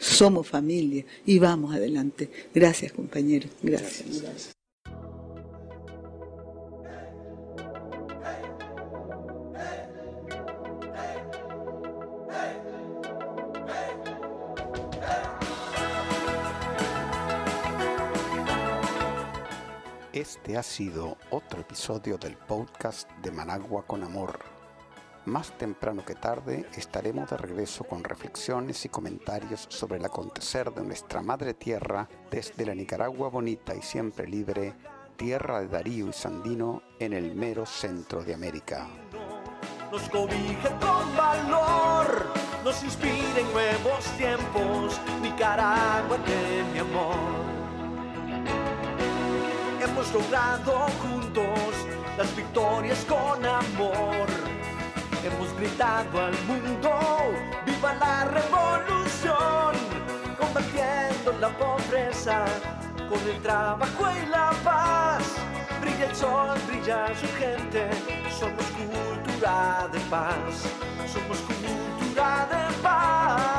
somos familia y vamos adelante. Gracias compañeros, gracias. Este ha sido otro episodio del podcast de Managua con Amor. Más temprano que tarde estaremos de regreso con reflexiones y comentarios sobre el acontecer de nuestra madre tierra desde la Nicaragua bonita y siempre libre, tierra de Darío y Sandino en el mero centro de América. Nos cobije con valor, nos inspira en nuevos tiempos, Nicaragua de mi amor hemos logrado juntos las victorias con amor. Hemos gritado al mundo, viva la revolución, combatiendo la pobreza con el trabajo y la paz. Brilla el sol, brilla su gente, somos cultura de paz, somos cultura de paz.